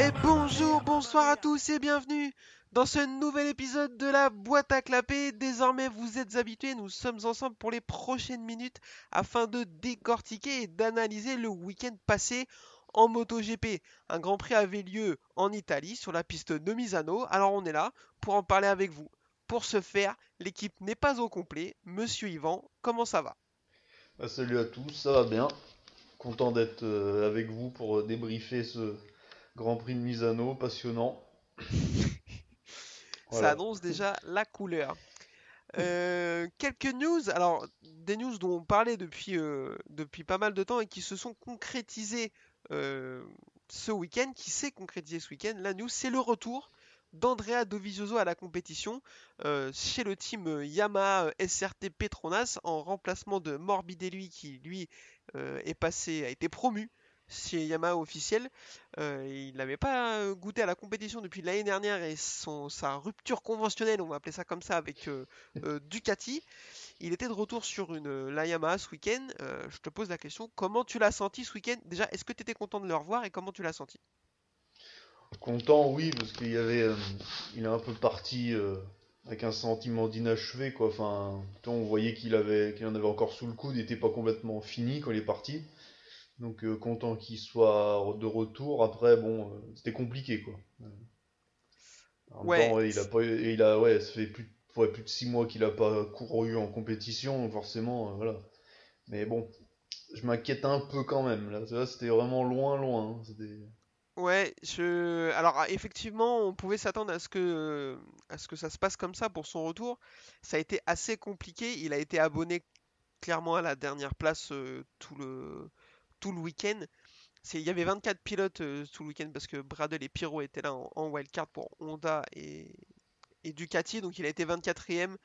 Et bonjour, bonsoir à tous et bienvenue dans ce nouvel épisode de la boîte à clapper. Désormais, vous êtes habitués, nous sommes ensemble pour les prochaines minutes afin de décortiquer et d'analyser le week-end passé en MotoGP. Un Grand Prix avait lieu en Italie sur la piste de Misano. Alors on est là pour en parler avec vous. Pour ce faire, l'équipe n'est pas au complet. Monsieur Yvan, comment ça va? Bah, salut à tous, ça va bien. Content d'être euh, avec vous pour euh, débriefer ce Grand Prix de Misano, passionnant. Ça annonce déjà la couleur. Euh, quelques news, alors des news dont on parlait depuis, euh, depuis pas mal de temps et qui se sont concrétisées euh, ce week-end, qui s'est concrétisé ce week-end. La news, c'est le retour d'Andrea Dovizioso à la compétition euh, chez le team euh, Yamaha euh, SRT Petronas en remplacement de Morbidelli qui lui euh, est passé, a été promu chez Yamaha officiel. Euh, il n'avait pas goûté à la compétition depuis l'année dernière et son, sa rupture conventionnelle, on va appeler ça comme ça, avec euh, euh, Ducati. Il était de retour sur une la Yamaha ce week-end. Je te pose la question, comment tu l'as senti ce week-end? Déjà, est-ce que tu étais content de le revoir et comment tu l'as senti? Content, oui, parce qu'il y avait, euh, il est un peu parti euh, avec un sentiment d'inachevé, quoi. Enfin, on voyait qu'il avait, qu'il en avait encore sous le coude, il n'était pas complètement fini quand il est parti. Donc euh, content qu'il soit de retour. Après, bon, c'était compliqué, quoi. En Ouais. temps, il a pas, il a, ouais, ça fait plus, de- ouais, plus de six mois qu'il a pas couru en compétition, donc forcément, voilà. Mais bon, je m'inquiète un peu quand même. Là, c'était vraiment loin, loin. hein. C'était- Ouais, je... Alors ah, effectivement, on pouvait s'attendre à ce que à ce que ça se passe comme ça pour son retour. Ça a été assez compliqué. Il a été abonné clairement à la dernière place euh, tout le week-end. Il y avait 24 pilotes euh, tout le week-end parce que Bradle et Pirot étaient là en, wildcard pour Honda et... Ducati. Donc il a été 24e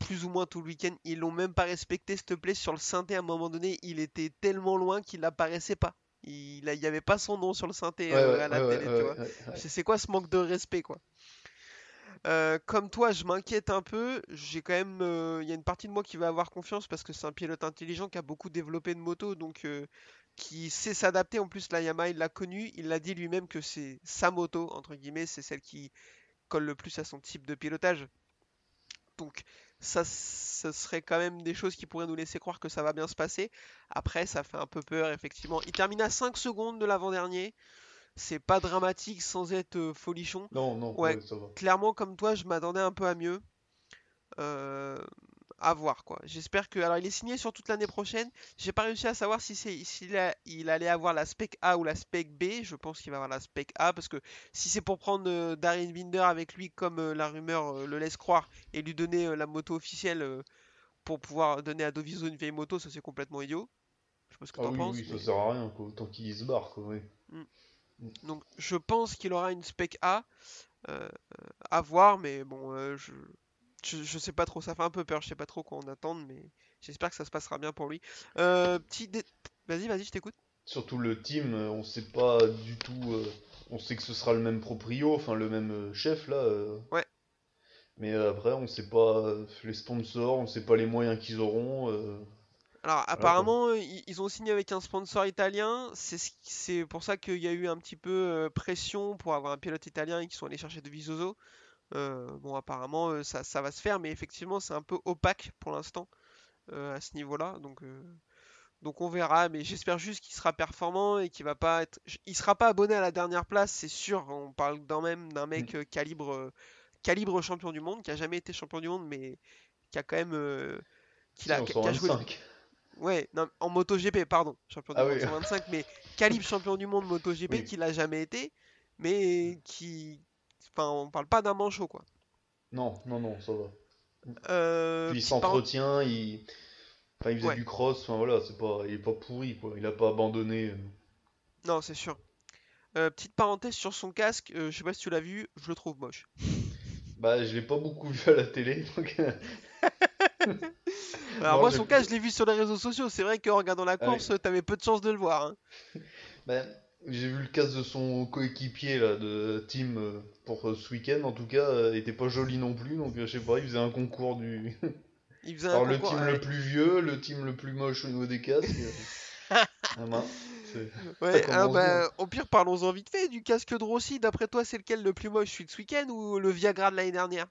plus ou moins tout le week-end. Ils l'ont même pas respecté, s'il te plaît. Sur le synthé, à un moment donné, il était tellement loin qu'il n'apparaissait pas. Il n'y avait pas son nom sur le synthé Ouais, euh, à la ouais, télé, ouais, tu vois. C'est quoi ce manque de respect, quoi? Euh, comme toi, je m'inquiète un peu. J'ai quand même, euh, il y a une partie de moi qui va avoir confiance parce que c'est un pilote intelligent qui a beaucoup développé de moto, donc qui sait s'adapter. En plus, la Yamaha, il l'a connu. Il l'a dit lui-même que c'est sa moto, entre guillemets, c'est celle qui colle le plus à son type de pilotage. Donc, ça, ce serait quand même des choses qui pourraient nous laisser croire que ça va bien se passer. Après, ça fait un peu peur, effectivement. Il termine à 5 secondes de l'avant-dernier. C'est pas dramatique sans être euh, folichon. Non, non, Ouais. ouais. Clairement, comme toi, je m'attendais un peu à mieux. Euh, à voir quoi. J'espère que. Alors, il est signé sur toute l'année prochaine. J'ai pas réussi à savoir si c'est s'il il allait avoir la spec A ou la spec B. Je pense qu'il va avoir la spec A parce que si c'est pour prendre euh, Darren Binder avec lui, comme euh, la rumeur euh, le laisse croire, et lui donner euh, la moto officielle pour pouvoir donner à Doviso une vieille moto, ça c'est complètement idiot. Je sais pas ce que Ah t'en oui, penses. oui, ça sert à rien, quoi. Autant qu'il se barre, quoi, oui. Donc je pense qu'il aura une spec A à voir, mais bon, je, je je sais pas trop, ça fait un peu peur, je sais pas trop quoi en attendre, mais j'espère que ça se passera bien pour lui. Euh, petit dé- Vas-y, vas-y, je t'écoute. Surtout le team, euh, on sait pas du tout. euh, on sait que ce sera le même proprio, enfin le même chef là. euh. Ouais. Mais après, on sait pas les sponsors, on sait pas les moyens qu'ils auront. Alors apparemment, ils ont signé avec un sponsor italien, c'est pour ça qu'il y a eu un petit peu pression pour avoir un pilote italien et qu'ils sont allés chercher de Visoso. Euh, bon, apparemment, euh, ça, ça va se faire, mais effectivement, c'est un peu opaque pour l'instant euh, à ce niveau-là. Donc, donc on verra, mais j'espère juste qu'il sera performant et qu'il va pas être. Il sera pas abonné à la dernière place, c'est sûr. On parle quand même d'un mec euh, calibre, calibre champion du monde, qui a jamais été champion du monde, mais qui a quand même. euh, qui a, qui a joué. 25. Ouais, non, en MotoGP, pardon, champion du Ah monde oui. 125, mais calibre champion du monde MotoGP Oui. qui l'a jamais été, mais qui. Enfin, on parle pas d'un manchot, quoi. Non, non, non, ça va. Euh, Puis il s'entretient, il. Enfin, il faisait Ouais. du cross, enfin voilà, c'est pas, il est pas pourri quoi, il a pas abandonné. Non, c'est sûr. Euh, petite parenthèse sur son casque, euh, je sais pas si tu l'as vu, je le trouve moche. Bah, je l'ai pas beaucoup vu à la télé, donc. Alors Non, moi, son casque, je l'ai vu sur les réseaux sociaux. C'est vrai qu'en regardant la Ah course, t'avais peu de chance de le voir. hein. Bah, j'ai vu le casque de son coéquipier là, de team euh, pour euh, ce week-end, en tout cas, euh, il était pas joli non plus, donc je sais pas, il faisait un concours du. Il faisait un Alors le concours, team ouais. le plus vieux, le team le plus moche au niveau des casques. ah mince, Ouais, alors, bah, au pire, parlons-en vite fait du casque de Rossi. D'après toi, c'est lequel le plus moche, celui de ce week-end ou le Viagra de l'année dernière?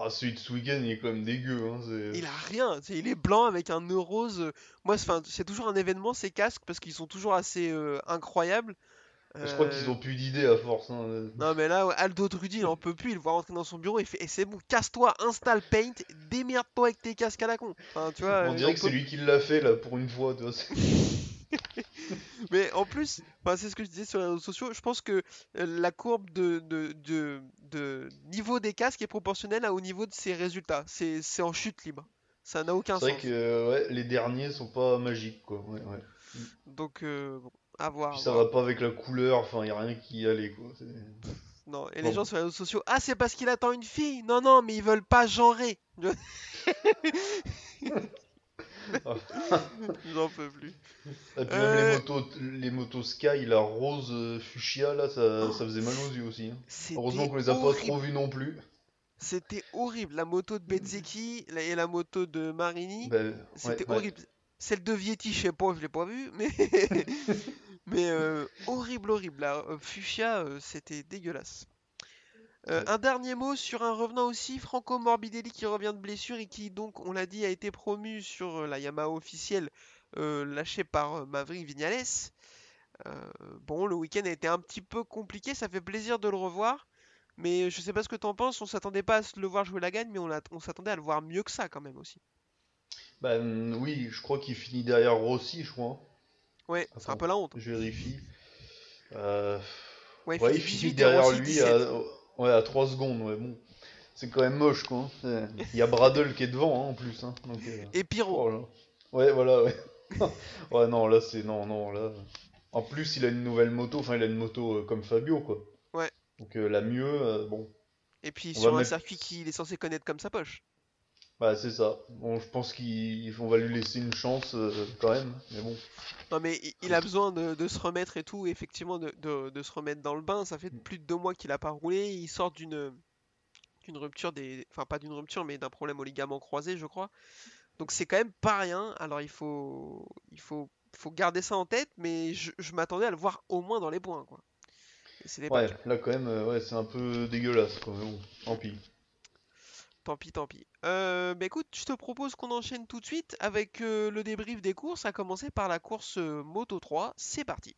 Ah, celui de week-end, il est quand même dégueu. Hein, Il a rien, il est blanc avec un nœud rose. Moi, c'est toujours un événement ces casques parce qu'ils sont toujours assez euh, incroyables. Je crois Euh, qu'ils ont plus d'idées à force. hein. Non mais là, Aldo Drudy, il en peut plus, il le voit rentrer dans son bureau, il fait, et c'est bon, casse-toi, installe Paint, démerde-toi avec tes casques à la con. Enfin, tu vois, On dirait que peut c'est lui qui l'a fait là pour une fois. Tu vois, Mais en plus, c'est ce que je disais sur les réseaux sociaux, je pense que euh, la courbe de, de, de, de niveau des casques est proportionnelle au niveau de ses résultats. C'est en chute libre. Ça n'a aucun C'est vrai sens. que euh, ouais, les derniers sont pas magiques quoi. Ouais, ouais. Donc, euh, bon, à voir. Puis ça va pas avec la couleur, enfin y a rien qui y allait quoi. Non, et Bon. les gens sur les réseaux sociaux, ah, c'est parce qu'il attend une fille. Non, non, mais ils veulent pas genrer. J'en peux plus. Et puis même Euh. les motos, les motos Sky, la rose euh, fuchsia là, ça, ça faisait mal aux yeux aussi. hein. C'était Heureusement qu'on les a pas horrible. trop vus non plus. C'était horrible. La moto de Bezzecchi et la moto de Marini, ouais, c'était ouais. horrible. Celle de Vietti, je sais pas, je l'ai pas vue, mais mais euh, horrible, horrible. La euh, fuchsia, euh, c'était dégueulasse. Euh, un dernier mot sur un revenant aussi, Franco Morbidelli qui revient de blessure et qui donc, on l'a dit, a été promu sur euh, la Yamaha officielle euh, lâchée par euh, Maverick Vignales. Euh, bon, le week-end a été un petit peu compliqué, ça fait plaisir de le revoir, mais je sais pas ce que t'en penses, on s'attendait pas à le voir jouer la gagne, mais on, s'attendait à le voir mieux que ça quand même aussi. Hum, oui, je crois qu'il finit derrière Rossi, je crois. hein. Ouais, c'est un peu la honte. Je vérifie. Euh, Ouais, Ouais, finit il finit 18 et derrière Rossi lui 17. à, ouais, à 3 secondes. Ouais, bon. C'est quand même moche, quoi. hein. C'est- Il y a Bradle qui est devant, hein, en plus. Hein. Donc, euh, Et Pyro. oh. Ouais, voilà, ouais. ouais, non, là, c'est. Non, non, là. En plus, il a une nouvelle moto. Enfin, il a une moto euh, comme Fabio, quoi. Ouais. Donc, euh, la mieux, euh, bon. Et puis On sur un mettre- circuit qu'il est censé connaître comme sa poche. Bah, c'est ça. Bon, je pense qu'on va lui laisser une chance, euh, quand même. Mais bon. Non mais il a besoin de, de se remettre et tout, effectivement de, de- de se remettre dans le bain. Ça fait plus de deux mois qu'il a pas roulé. Il sort d'une d'une rupture des, enfin pas d'une rupture mais d'un problème au ligament croisé, je crois. Donc c'est quand même pas rien. Alors il faut il faut faut garder ça en tête, mais je, je m'attendais à le voir au moins dans les points quoi. Ouais, là, quand même, euh, ouais, c'est un peu dégueulasse, quoi. Mais bon, tant pis. Tant pis, tant pis. Euh, bah écoute, je te propose qu'on enchaîne tout de suite avec euh, le débrief des courses, à commencer par la course euh, Moto 3. C'est parti.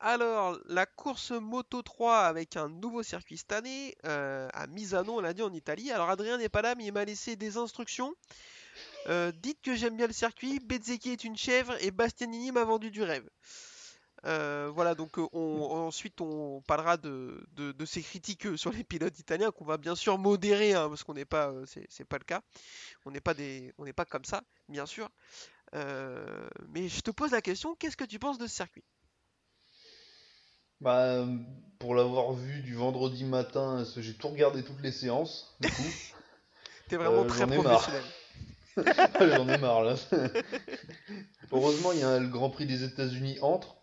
Alors, la course Moto 3 avec un nouveau circuit cette année, euh, à Misano, on l'a dit en Italie. Alors, Adrien n'est pas là, mais il m'a laissé des instructions. Dites que j'aime bien le circuit, Bezzecchi est une chèvre et Bastianini m'a vendu du rêve. Euh, voilà, donc euh, on, ensuite on parlera de, de, de ces critiques euh, sur les pilotes italiens qu'on va bien sûr modérer, hein, parce qu'on n'est pas, c'est pas le cas. On n'est pas des, on n'est pas comme ça, bien sûr. Euh, mais je te pose la question, qu'est-ce que tu penses de ce circuit? Bah, pour l'avoir vu du vendredi matin, j'ai tout regardé toutes les séances, du coup. T'es vraiment Euh, très professionnel. J'en ai marre là. Heureusement, il y a le Grand Prix des États-Unis entre.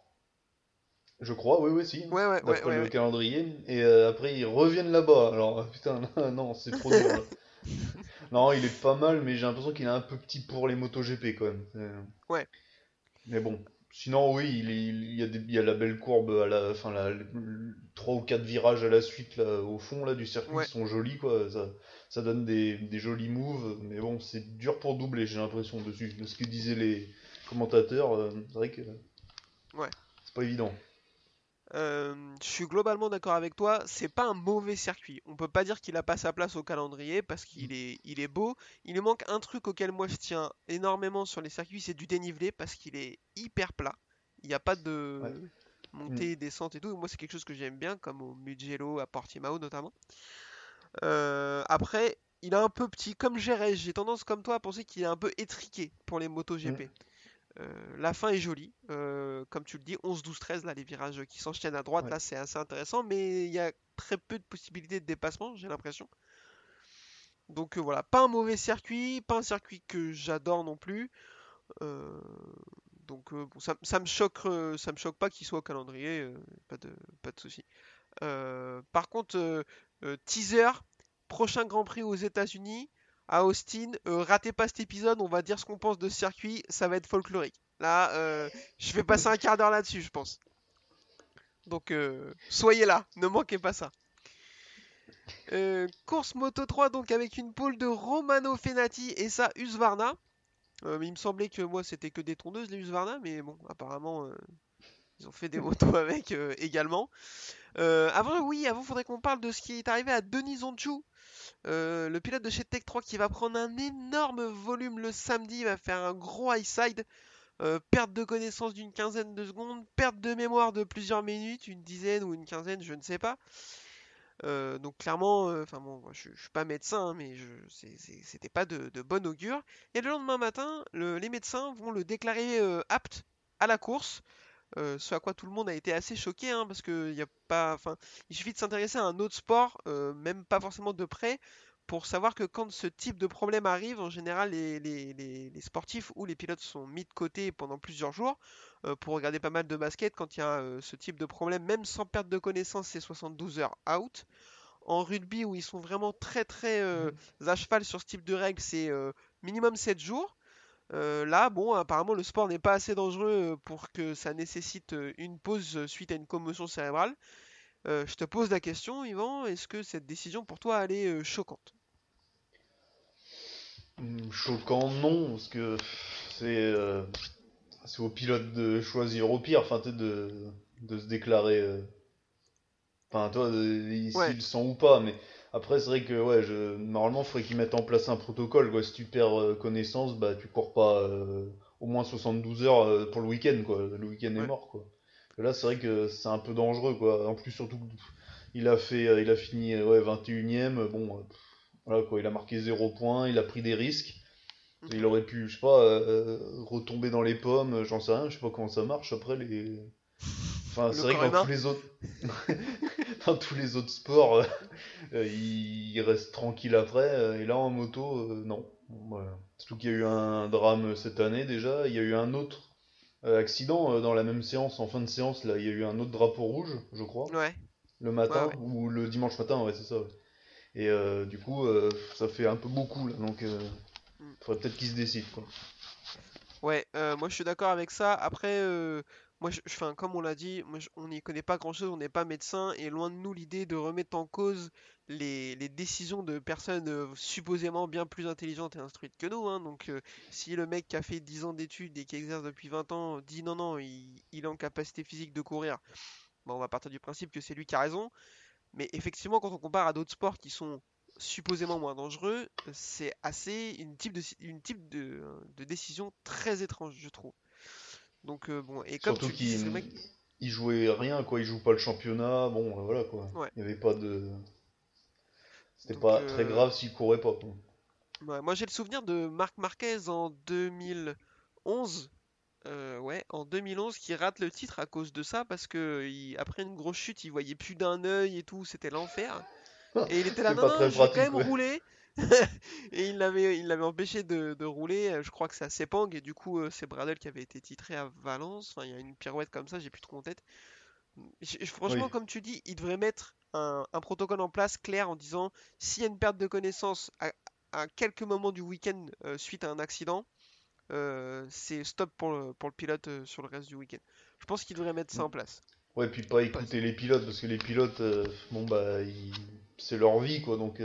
Je crois, oui, oui, si. Ouais, ouais, ouais, D'après ouais, le ouais. calendrier. Et euh, après, ils reviennent là-bas. Alors, euh, putain, non, c'est trop dur. là. non, il est pas mal, mais j'ai l'impression qu'il est un peu petit pour les MotoGP quand même. C'est- Ouais. Mais bon. Sinon, oui, il, est- il y a des, il y a la belle courbe à la fin, le- trois ou quatre virages à la suite là, au fond là du circuit, Ouais. ils sont jolis quoi. Ça, ça donne des, des jolis moves, mais bon, c'est dur pour doubler, j'ai l'impression dessus. De ce que disaient les commentateurs, euh, c'est vrai que Ouais. c'est pas évident. Euh, je suis globalement d'accord avec toi, c'est pas un mauvais circuit. On peut pas dire qu'il a pas sa place au calendrier parce qu'il est, il est beau. Il manque un truc auquel moi je tiens énormément sur les circuits, c'est du dénivelé parce qu'il est hyper plat. Il n'y a pas de Ouais. montée, descente et tout. Moi, c'est quelque chose que j'aime bien, comme au Mugello, à Portimao notamment. Euh, après, il est un peu petit, comme Jerez. J'ai tendance, comme toi, à penser qu'il est un peu étriqué pour les motos GP. Euh, la fin est jolie, euh, comme tu le dis, 11, 12, 13, là, les virages qui s'enchaînent à droite, Ouais. là, c'est assez intéressant, mais il y a très peu de possibilités de dépassement, j'ai l'impression. Donc euh, voilà, pas un mauvais circuit, pas un circuit que j'adore non plus. Donc bon, ça, ça me choque, ça me choque pas qu'il soit au calendrier, pas de, pas de souci. Par contre, teaser, prochain Grand Prix aux États-Unis, à Austin. Euh, ratez pas cet épisode, on va dire ce qu'on pense de ce circuit, ça va être folklorique. Là, euh, je vais passer un quart d'heure là-dessus, je pense. Donc, euh, soyez là, ne manquez pas ça. Course Moto 3, donc avec une pole de Romano Fenati et ça, Husqvarna. Mais il me semblait que moi c'était que des tondeuses les Husqvarna, mais bon, apparemment ils ont fait des motos avec également. Avant, oui, avant, faudrait qu'on parle de ce qui est arrivé à Denis Onchu, euh, le pilote de chez Tech 3 qui va prendre un énorme volume le samedi, va faire un gros high side. Euh, perte de connaissance d'une quinzaine de secondes, perte de mémoire de plusieurs minutes, une dizaine ou une quinzaine, je ne sais pas. Euh, donc clairement, enfin bon, je, je suis pas médecin, hein, mais c'était pas de, de bon augure. Et le lendemain matin, le- les médecins vont le déclarer apte à la course. Euh, ce à quoi tout le monde a été assez choqué, hein, parce que y a pas, enfin, il suffit de s'intéresser à un autre sport, euh, même pas forcément de près, pour savoir que quand ce type de problème arrive, en général, les, les- les- les sportifs ou les pilotes sont mis de côté pendant plusieurs jours euh, pour regarder pas mal de basket. Quand il y a ce type de problème, même sans perte de connaissance, c'est 72 heures out. En rugby, où ils sont vraiment très très euh, à cheval sur ce type de règles, c'est minimum 7 jours. Euh, là, bon, apparemment, le sport n'est pas assez dangereux euh, pour que ça nécessite euh, une pause suite à une commotion cérébrale. Euh, je te pose la question, Yvan, est-ce que cette décision pour toi elle est choquante? Hum, Choquant, non, parce que c'est euh, au pilote de choisir au pire, enfin, de, de se déclarer. Enfin, toi, euh, Ouais. s'il le sent ou pas, mais après, c'est vrai que, ouais, je, normalement, il faudrait qu'ils mettent en place un protocole, quoi. Si tu perds euh, connaissance, bah, tu cours pas euh, au moins 72 heures euh, pour le week-end, quoi. Le week-end Ouais. est mort, quoi. Et Là, c'est vrai que c'est un peu dangereux, quoi. En plus, surtout, il a fait, il a fini, ouais, 21ème, bon, pff, voilà, quoi. Il a marqué 0 points, il a pris des risques. Il aurait pu, je sais pas, euh, retomber dans les pommes, j'en sais rien, je sais pas comment ça marche après les. Enfin, c'est vrai que dans tous les autres, dans tous les autres sports, euh, euh, il il reste tranquille après, euh, et là en moto, euh, non. Voilà. Surtout qu'il y a eu un drame cette année déjà, il y a eu un autre accident dans la même séance, en fin de séance, là, il y a eu un autre drapeau rouge, je crois, Ouais, le matin, Ouais, ouais. ou le dimanche matin, ouais, c'est ça. ouais. Et euh, du coup, euh, ça fait un peu beaucoup là, donc euh, Mm. faudrait peut-être qu'il se décide, quoi. ouais, moi je suis d'accord avec ça. Après, comme on l'a dit, on n'y connaît pas grand-chose, on n'est pas médecin, et loin de nous l'idée de remettre en cause les, décisions de personnes euh, supposément bien plus intelligentes et instruites que nous. hein. Donc, euh, si le mec qui a fait 10 ans d'études et qui exerce depuis 20 ans dit non, non, il, est en capacité physique de courir, on va partir du principe que c'est lui qui a raison. Mais effectivement, quand on compare à d'autres sports qui sont supposément moins dangereux, c'est assez une type de décision très étrange, je trouve. Donc euh, bon, et comme Surtout tu dis, mec, il jouait rien, quoi. Il joue pas le championnat. Bon, euh, voilà, quoi. Ouais. Il y avait pas de. C'était pas euh, très grave s'il courait pas, ouais, moi j'ai le souvenir de Marc Marquez en 2011, euh, ouais, en 2011, qui rate le titre à cause de ça parce que il- après une grosse chute, il voyait plus d'un œil et tout, c'était l'enfer. Et il était là, non, non, très je vais quand même ouais. rouler. Et il l'avait, il l'avait empêché de, de rouler. Je crois que c'est à Sepang. Et du coup, euh, c'est Bradel qui avait été titré à Valence. Enfin, il y a une pirouette comme ça, j'ai plus trop en tête. Franchement, Oui. comme tu dis, il devrait mettre un, un protocole en place clair en disant s'il y a une perte de connaissance à, à quelques moments du week-end euh, suite à un accident, euh, c'est stop pour le, pour le pilote euh, sur le reste du week-end. Je pense qu'il devrait mettre ça en place. Ouais, puis pas écouter les pilotes, parce que les pilotes, bon, bah, ils- c'est leur vie, quoi. Donc,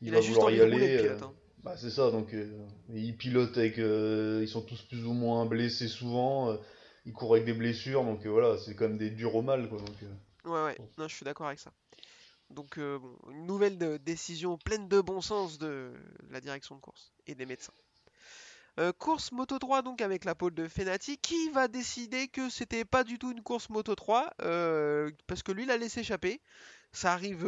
il, Il va vouloir y aller. pilote. euh, hein. Bah, c'est ça, donc euh, ils pilotent avec. euh, ils sont tous plus ou moins blessés souvent. ils courent avec des blessures, donc voilà, c'est quand même des durs au mal, quoi. Donc, Ouais, ouais, Bon. non, je suis d'accord avec ça. Donc, euh, bon, une nouvelle de- décision pleine de bon sens de la direction de course et des médecins. Euh, course Moto 3 donc avec la pole de Fenati qui va décider que c'était pas du tout une course Moto 3 euh, parce que lui l'a laissé échapper. Ça arrive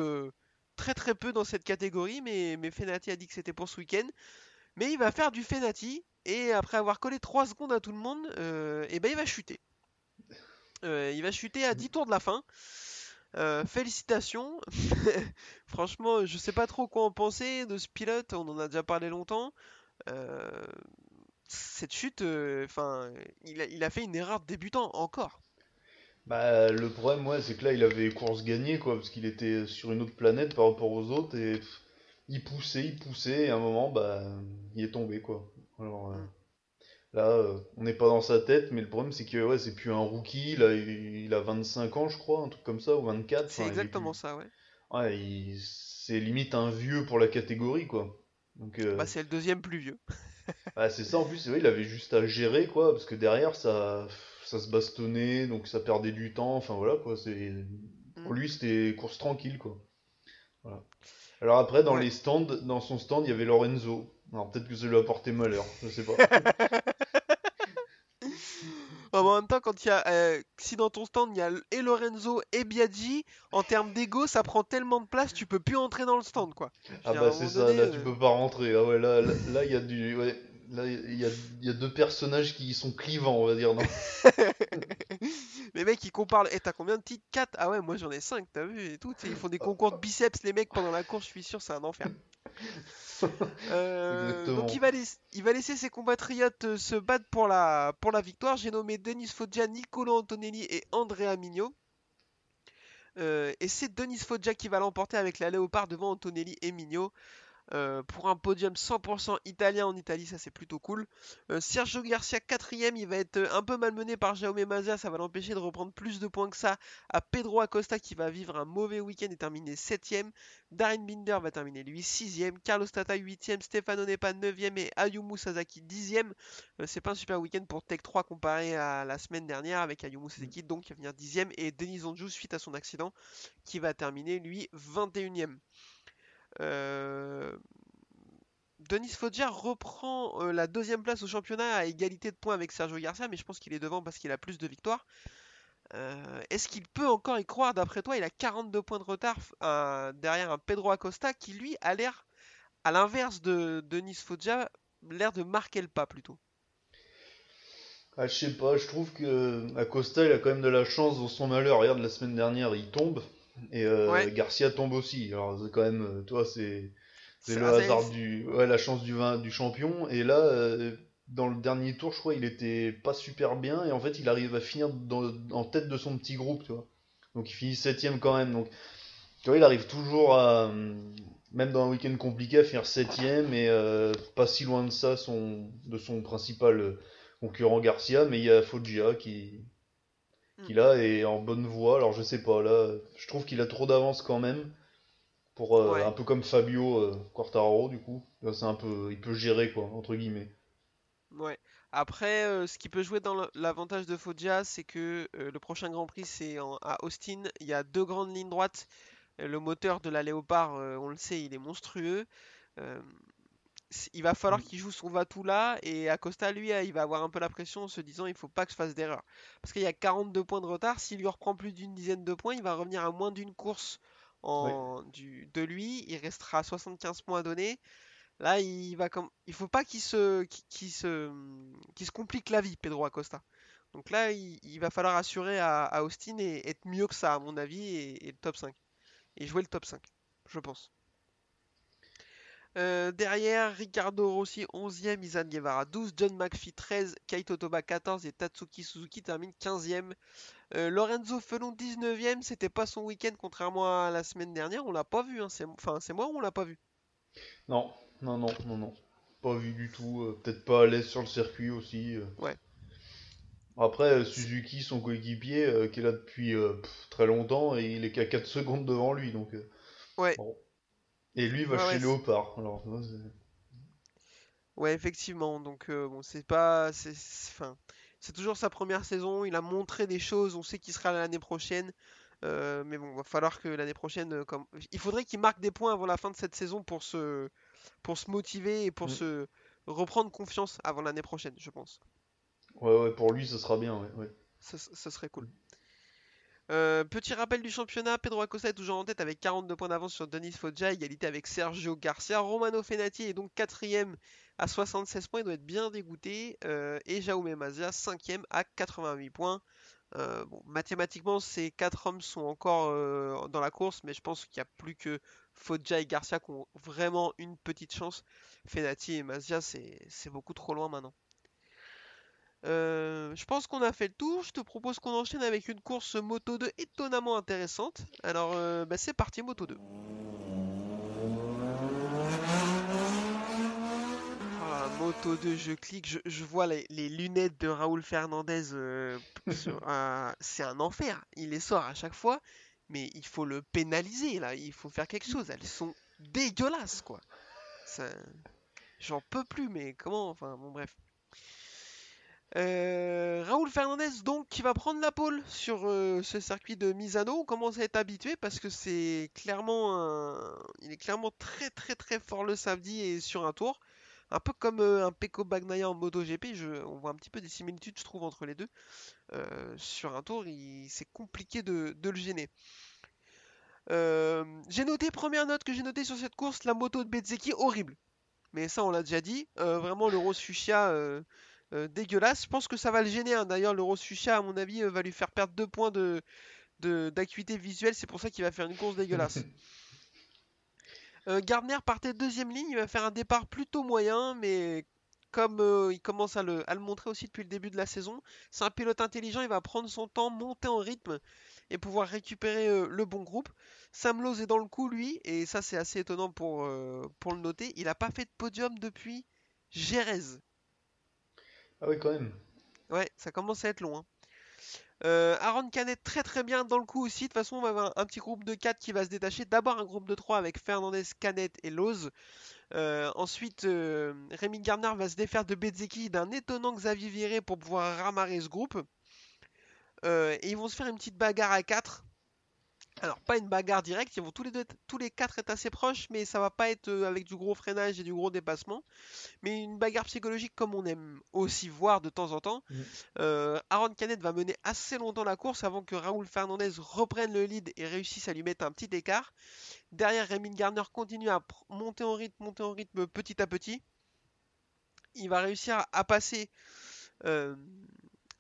très très peu dans cette catégorie mais, Fenati a dit que c'était pour ce week-end. Mais il va faire du Fenati et après avoir collé 3 secondes à tout le monde, euh, et ben il va chuter. Euh, il va chuter à 10 tours de la fin. Euh, félicitations. Franchement, je sais pas trop quoi en penser de ce pilote. On en a déjà parlé longtemps. Cette chute, enfin, il il a fait une erreur de débutant encore. Bah, le problème, ouais, c'est que là, il avait course gagnée, quoi, parce qu'il était sur une autre planète par rapport aux autres, et pff, il poussait, il poussait, et à un moment, bah, il est tombé, quoi. Alors, euh, là, euh, on n'est pas dans sa tête, mais le problème, c'est que, ouais, c'est plus un rookie, là, il, il a 25 ans, je crois, un truc comme ça, ou 24, C'est exactement plus- ça, ouais. Ouais, il- c'est limite un vieux pour la catégorie, quoi. Donc, euh, Bah, c'est le deuxième plus vieux. ah, c'est ça, en plus, il avait juste à gérer, quoi, parce que derrière, ça, ça se bastonnait, donc ça perdait du temps, enfin voilà, quoi, c'est... Pour Mm. lui, c'était course tranquille, quoi. Voilà. Alors après, dans Ouais. les stands, dans son stand, il y avait Lorenzo. Alors peut-être que ça lui a porté malheur, je sais pas. En même temps, quand il y a, euh, si dans ton stand il y a et Lorenzo et Biaggi, en termes d'ego, ça prend tellement de place, tu peux plus entrer dans le stand, quoi. Je Ah bah c'est ça, donné, là euh, tu peux pas rentrer. Ah ouais, là, là, là, il y a du... Ouais. Là, il y a, il y a deux personnages qui sont clivants, on va dire. Non Les mecs ils comparent, et t'as combien de titres? 4 Ah ouais, moi j'en ai 5, t'as vu et tout. Ils font des concours de biceps, les mecs, pendant la course, je suis sûr, c'est un enfer. Euh, donc il va, laiss- il va laisser ses compatriotes euh, se battre pour la, pour la victoire. J'ai nommé Denis Foggia, Niccolo Antonelli et Andrea Migno. Euh, et c'est Denis Foggia qui va l'emporter avec la Léopard devant Antonelli et Migno. Euh, pour un podium 100% italien en Italie, ça c'est plutôt cool. Euh, Sergio Garcia quatrième, il va être euh, un peu malmené par Jaume Mazia, ça va l'empêcher de reprendre plus de points que ça. À Pedro Acosta qui va vivre un mauvais week-end et terminer septième. Darren Binder va terminer lui sixième. Carlos Tata huitième. Stefano Nepa neuvième et Ayumu Sasaki dixième. Euh, c'est pas un super week-end pour Tech 3 comparé à la semaine dernière avec Ayumu Sasaki donc qui va venir dixième et Denis Onjou suite à son accident qui va terminer lui 21ème. Euh, Denis Foggia reprend euh, la deuxième place au championnat à égalité de points avec Sergio Garcia, mais je pense qu'il est devant parce qu'il a plus de victoires. Euh, Est-ce qu'il peut encore y croire? D'après toi, il a 42 points de retard derrière un Pedro Acosta qui lui a l'air, à l'inverse de Denis Foggia, l'air de marquer le pas plutôt. Ah, je sais pas, je trouve que Acosta, il a quand même de la chance dans son malheur. Regarde, la semaine dernière, il tombe. Et euh, Ouais. Garcia tombe aussi. Alors, quand même, euh, toi, c'est le hasard du. Ouais, la chance du, vin- du champion. Et là, euh, dans le dernier tour, je crois, il était pas super bien. Et en fait, il arrive à finir dans- en tête de son petit groupe, tu vois. Donc, il finit septième quand même. Donc, tu vois, il arrive toujours à. Même dans un week-end compliqué, à finir septième. Et euh, pas si loin de ça, son, de son principal. concurrent Garcia, mais il y a Foggia qui, qui là est en bonne voie. Alors je sais pas, là, je trouve qu'il a trop d'avance quand même. Pour, euh, Ouais. Un peu comme Fabio euh, Quartararo, du coup. Là, c'est un peu, il peut gérer, quoi, entre guillemets. Ouais. Après, euh, ce qui peut jouer dans l'avantage de Foggia, c'est que euh, le prochain Grand Prix, c'est en- à Austin. Il y a deux grandes lignes droites. Le moteur de la Léopard, on le sait, il est monstrueux. Il va falloir Mm. qu'il joue son va-tout là. Et Acosta, lui, euh, il va avoir un peu la pression en se disant il faut pas que je fasse d'erreur. Parce qu'il y a 42 points de retard. S'il lui reprend plus d'une dizaine de points, il va revenir à moins d'une course en, du, de lui. Il restera 75 points à donner. Là, il va comme, il faut pas qu'il se, qu'il qu'il se, qu'il se complique la vie, Pedro Acosta. Donc là, il, il va falloir assurer à, à Austin et être mieux que ça, à mon avis, et, et le top 5. Et jouer le top 5, je pense. Euh, derrière, Ricardo Rossi 11e, Izan Guevara 12, John McPhee 13, Kaito Toba 14 et Tatsuki Suzuki termine 15e. Euh, Lorenzo Felon 19e, c'était pas son week-end contrairement à la semaine dernière, on l'a pas vu, hein, c'est, enfin c'est moi ou on l'a pas vu Non, non, non, non, non. Pas vu du tout. euh, Peut-être pas à l'aise sur le circuit aussi. Ouais. Après, Suzuki, son coéquipier, qui est là depuis pff, très longtemps, et il est qu'à 4 secondes devant lui. Donc, Ouais. bon. Et lui va Ouais, chez Léopard. Alors, Ouais, effectivement. Donc, euh, bon, c'est pas. C'est c'est- enfin, c'est toujours sa première saison. Il a montré des choses. On sait qu'il sera l'année prochaine. Euh, mais bon, va falloir que l'année prochaine. euh, comme... Il faudrait qu'il marque des points avant la fin de cette saison pour se, pour se motiver et pour Mm. se reprendre confiance avant l'année prochaine, je pense. Ouais, ouais, pour lui, ça sera bien, ouais, ouais. Ce, ce serait cool. Euh, petit rappel du championnat, Pedro Acosta est toujours en tête avec 42 points d'avance sur Denis Foggia, égalité avec Sergio Garcia. Romano Fenati est donc quatrième à 76 points, il doit être bien dégoûté. Euh, et Jaume Mazia, cinquième à 88 points. Euh, mathématiquement, ces quatre hommes sont encore dans la course, mais je pense qu'il n'y a plus que Foggia et Garcia qui ont vraiment une petite chance. Fenati et Mazia, c'est beaucoup trop loin maintenant. Euh, je pense qu'on a fait le tour. Je te propose qu'on enchaîne avec une course Moto 2 étonnamment intéressante. Alors, euh, bah, c'est parti, Moto 2. Ah, Moto 2, je clique, je, vois les, lunettes de Raoul Fernandez. euh, C'est un enfer. Il les sort à chaque fois, mais il faut le pénaliser là. Il faut faire quelque chose. Elles sont dégueulasses, quoi. J'en peux plus, mais comment Enfin, bon, bref. Euh, Raoul Fernandez donc qui va prendre la pole sur euh, ce circuit de Misano. On commence à être habitué parce que c'est clairement un... il est clairement très très très fort le samedi et sur un tour. Un peu comme euh, un Pecco Bagnaia en MotoGP, je... on voit un petit peu des similitudes je trouve entre les deux. Sur un tour, il... c'est compliqué de, le gêner. J'ai noté, première note que j'ai notée sur cette course, la moto de Bezzecchi horrible. Mais ça on l'a déjà dit. Vraiment le rose fuchsia euh, dégueulasse. Je pense que ça va le gêner. hein. D'ailleurs, le Rose Fuchsia, à mon avis, euh, va lui faire perdre deux points de, d'acuité visuelle. C'est pour ça qu'il va faire une course dégueulasse. Euh, Gardner partait deuxième ligne. Il va faire un départ plutôt moyen, mais comme euh, il commence à le, à le montrer aussi depuis le début de la saison, c'est un pilote intelligent. Il va prendre son temps, monter en rythme et pouvoir récupérer euh, le bon groupe. Sam Lowe est dans le coup, lui, et ça, c'est assez étonnant pour, pour le noter. Il n'a pas fait de podium depuis Jerez. Ah oui, quand même. Ouais, ça commence à être long. hein. Euh, Aaron Canet très très bien dans le coup aussi. De toute façon, on va avoir un, petit groupe de 4 qui va se détacher. D'abord un groupe de 3 avec Fernandez, Canet et Loz. Euh, ensuite, euh, Rémi Gardner va se défaire de Bezzecchi d'un étonnant Xavier Viré pour pouvoir ramarrer ce groupe. Et ils vont se faire une petite bagarre à 4. Alors, pas une bagarre directe, ils vont tous les, deux, être- tous les quatre être assez proches, mais ça va pas être euh, avec du gros freinage et du gros dépassement. Mais une bagarre psychologique comme on aime aussi voir de temps en temps. Mhm. Euh, Aaron Canet va mener assez longtemps la course avant que Raoul Fernandez reprenne le lead et réussisse à lui mettre un petit écart. Derrière, Rémi Garner continue à monter en rythme, monter en rythme petit à petit. Il va réussir à, à passer euh,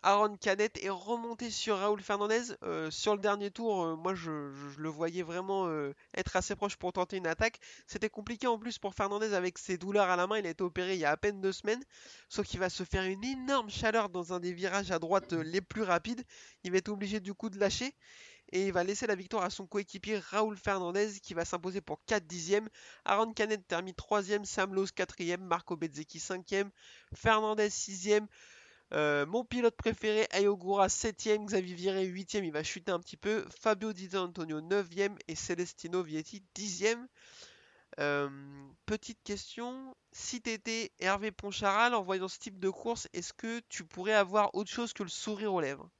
Aaron Canet et remonter sur Raoul Fernandez. Euh, sur le dernier tour, euh, moi je, le voyais vraiment euh, être assez proche pour tenter une attaque. C'était compliqué en plus pour Fernandez avec ses douleurs à la main. Il a été opéré il y a à peine deux semaines. Sauf qu'il va se faire une énorme chaleur dans un des virages à droite les plus rapides. Il va être obligé du coup de lâcher. Et il va laisser la victoire à son coéquipier Raoul Fernandez qui va s'imposer pour 4 dixièmes. Aaron Canet termine 3ème, Sam Lowe 4ème, Marco Bezzecchi 5ème, Fernandez 6ème. Euh, mon pilote préféré, Ayogura 7ème, Xavier Viré 8ème, il va chuter un petit peu. Fabio Di Antonio 9ème et Celestino Vietti 10ème. Euh, petite question, si t'étais Hervé Poncharal en voyant ce type de course, est-ce que tu pourrais avoir autre chose que le sourire aux lèvres?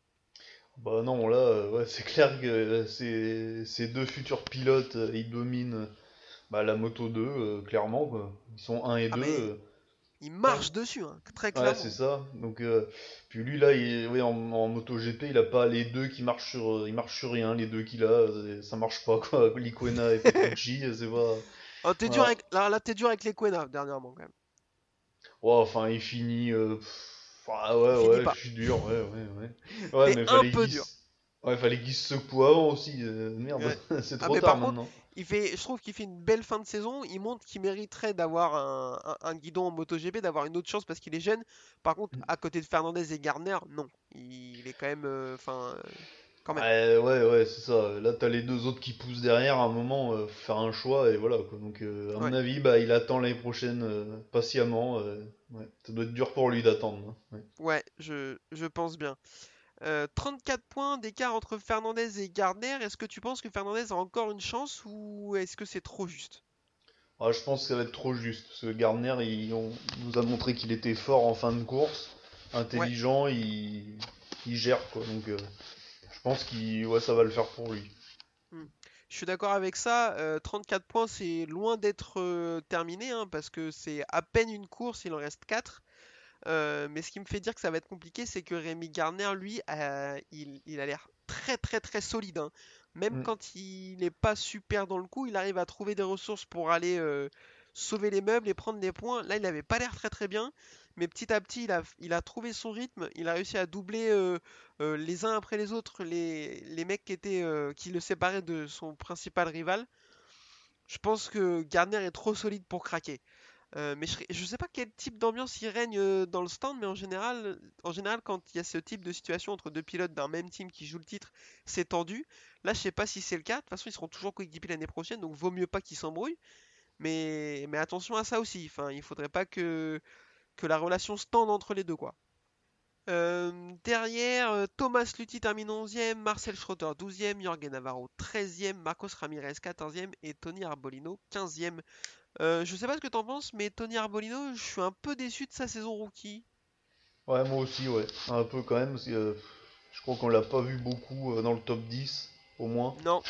Bah non, là, euh, ouais, c'est clair que ces, ces deux futurs pilotes, ils dominent bah, la moto 2, euh, clairement, quoi. Ils sont 1 et Ah, 2. mais euh, Il marche dessus, hein, très Ouais, clairement. c'est ça. Donc, euh, puis lui, là, il, ouais, en, en MotoGP, il a pas les deux qui marchent sur, euh, il marche sur rien, les deux qu'il a, euh, ça marche pas, quoi. Liquena et Petrucci, c'est pas... Oh, t'es dur avec... Là, là, t'es dur avec les Quena dernièrement quand même. Ouais, enfin, il finit... euh, ah ouais, Il finit ouais, je suis dur, ouais, ouais, ouais. Ouais, mais un fallait peu qu'il dur. Ouais, fallait qu'il se secoue avant aussi, euh, merde, c'est Ah, trop mais tard par contre, maintenant. Il fait, je trouve qu'il fait une belle fin de saison. Il montre qu'il mériterait d'avoir un, un- un guidon en MotoGP, d'avoir une autre chance parce qu'il est jeune. Par contre, Mm. à côté de Fernandez et Gardner, non. Il est quand même. euh, Enfin. euh, quand même. Ouais, ouais, ouais, c'est ça. Là, t'as les deux autres qui poussent derrière. À un moment, euh, faire un choix et voilà. Quoi. Donc, euh, à mon avis, bah, il attend l'année prochaine euh, patiemment. ouais. Ça doit être dur pour lui d'attendre. hein. Ouais. Ouais, je, je pense bien. Euh, 34 points d'écart entre Fernandez et Gardner. Est-ce que tu penses que Fernandez a encore une chance ou est-ce que c'est trop juste? Ah, je pense que ça va être trop juste. Parce que Gardner, il, on- nous a montré qu'il était fort en fin de course, intelligent, il, il gère quoi. Donc, euh, je pense ouais, ça va le faire pour lui. Je suis d'accord avec ça. euh, 34 points, c'est loin d'être euh, terminé, hein, parce que c'est à peine une course, il en reste 4. Euh, mais ce qui me fait dire que ça va être compliqué, c'est que Rémi Garner, lui, euh, il, il a l'air très très très solide. hein. Même Mm. quand il n'est pas super dans le coup, il arrive à trouver des ressources pour aller euh, sauver les meubles et prendre des points. Là, il n'avait pas l'air très très bien, mais petit à petit, il a, il a trouvé son rythme. Il a réussi à doubler euh, les uns après les autres les, les mecs qui, étaient, qui le séparaient de son principal rival. Je pense que Gardner est trop solide pour craquer. Euh, mais je, je sais pas quel type d'ambiance il règne euh, dans le stand, mais en général, quand il y a ce type de situation entre deux pilotes d'un même team qui jouent le titre, c'est tendu. Là, je sais pas si c'est le cas. De toute façon, ils seront toujours coéquipiers l'année prochaine, donc vaut mieux pas qu'ils s'embrouillent. Mais, mais attention à ça aussi. Enfin, il faudrait pas que, la relation se tende entre les deux, quoi. Euh, derrière, Thomas Luthi termine 11e, Marcel Schroeter 12e, Jorge Navarro 13e, Marcos Ramirez 14e et Tony Arbolino 15e. Euh, je sais pas ce que t'en penses, mais Tony Arbolino, je suis un peu déçu de sa saison rookie. Ouais, moi aussi, ouais. Un peu quand même, parce que euh, je crois qu'on l'a pas vu beaucoup euh, dans le top 10, au moins. Non,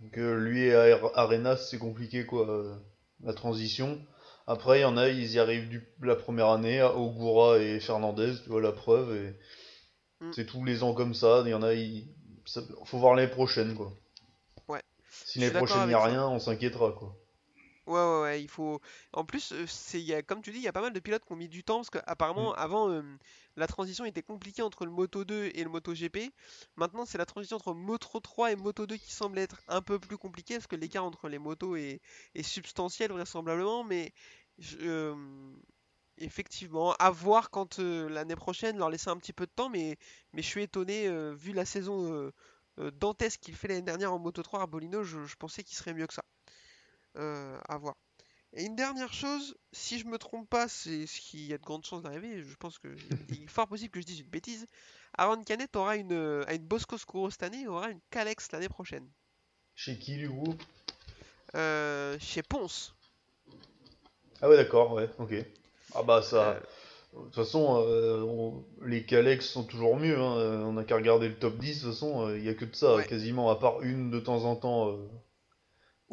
Donc euh, lui et Are- Arenas, c'est compliqué, quoi, la transition. Après, il y en a, ils y arrivent du, la première année, Ogura et Fernandez, tu vois, la preuve. Et Mm. c'est tous les ans comme ça. Il y en a, il faut voir l'année prochaine, quoi. Ouais. Si l'année prochaine, il n'y a ça. rien, on s'inquiétera, quoi. Ouais, ouais, ouais, il faut. En plus, c'est, il y a, comme tu dis, il y a pas mal de pilotes qui ont mis du temps parce qu'apparemment, Mm. avant, euh, la transition était compliquée entre le Moto 2 et le Moto GP. Maintenant, c'est la transition entre Moto 3 et Moto 2 qui semble être un peu plus compliquée parce que l'écart entre les motos est, est substantiel, vraisemblablement. Mais je- euh, effectivement, à voir quand euh, l'année prochaine, leur laisser un petit peu de temps. Mais, mais je suis étonné, vu la saison dantesque qu'il fait l'année dernière en Moto 3 à Bolino, je, je pensais qu'il serait mieux que ça. Euh, à voir. Et une dernière chose, si je me trompe pas, c'est ce qui a de grandes chances d'arriver, je pense que il est fort possible que je dise une bêtise. Aaron Canet aura une, euh, a une Bosco Scuro cette année et aura une Calex l'année prochaine. Chez qui, du coup? Euh, chez Ponce. Ah ouais, d'accord, ouais, ok. Ah bah ça... Euh, De toute façon, euh, on- les Calex sont toujours mieux. hein. On a qu'à regarder le top 10. De toute façon, euh, il n'y a que de ça, Ouais. quasiment, à part une de temps en temps. euh,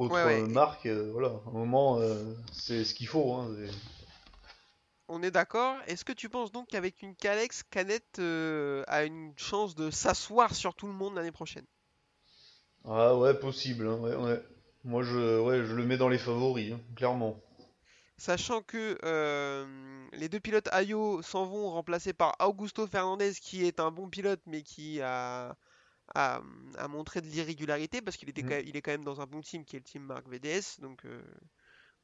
autre Ouais, ouais. euh, marque, euh, voilà. À un moment, euh, c'est ce qu'il faut. Hein. on est d'accord. Est-ce que tu penses donc qu'avec une Calex, Canet euh, a une chance de s'asseoir sur tout le monde l'année prochaine? Ah ouais, possible. hein, ouais. Moi, je, ouais, je le mets dans les favoris, hein, clairement. Sachant que les deux pilotes Ayo s'en vont remplacés par Augusto Fernandez, qui est un bon pilote, mais qui a, a, a montré de l'irrégularité, parce qu'il était Mm. il est quand même dans un bon team, qui est le team Marc VDS, donc euh,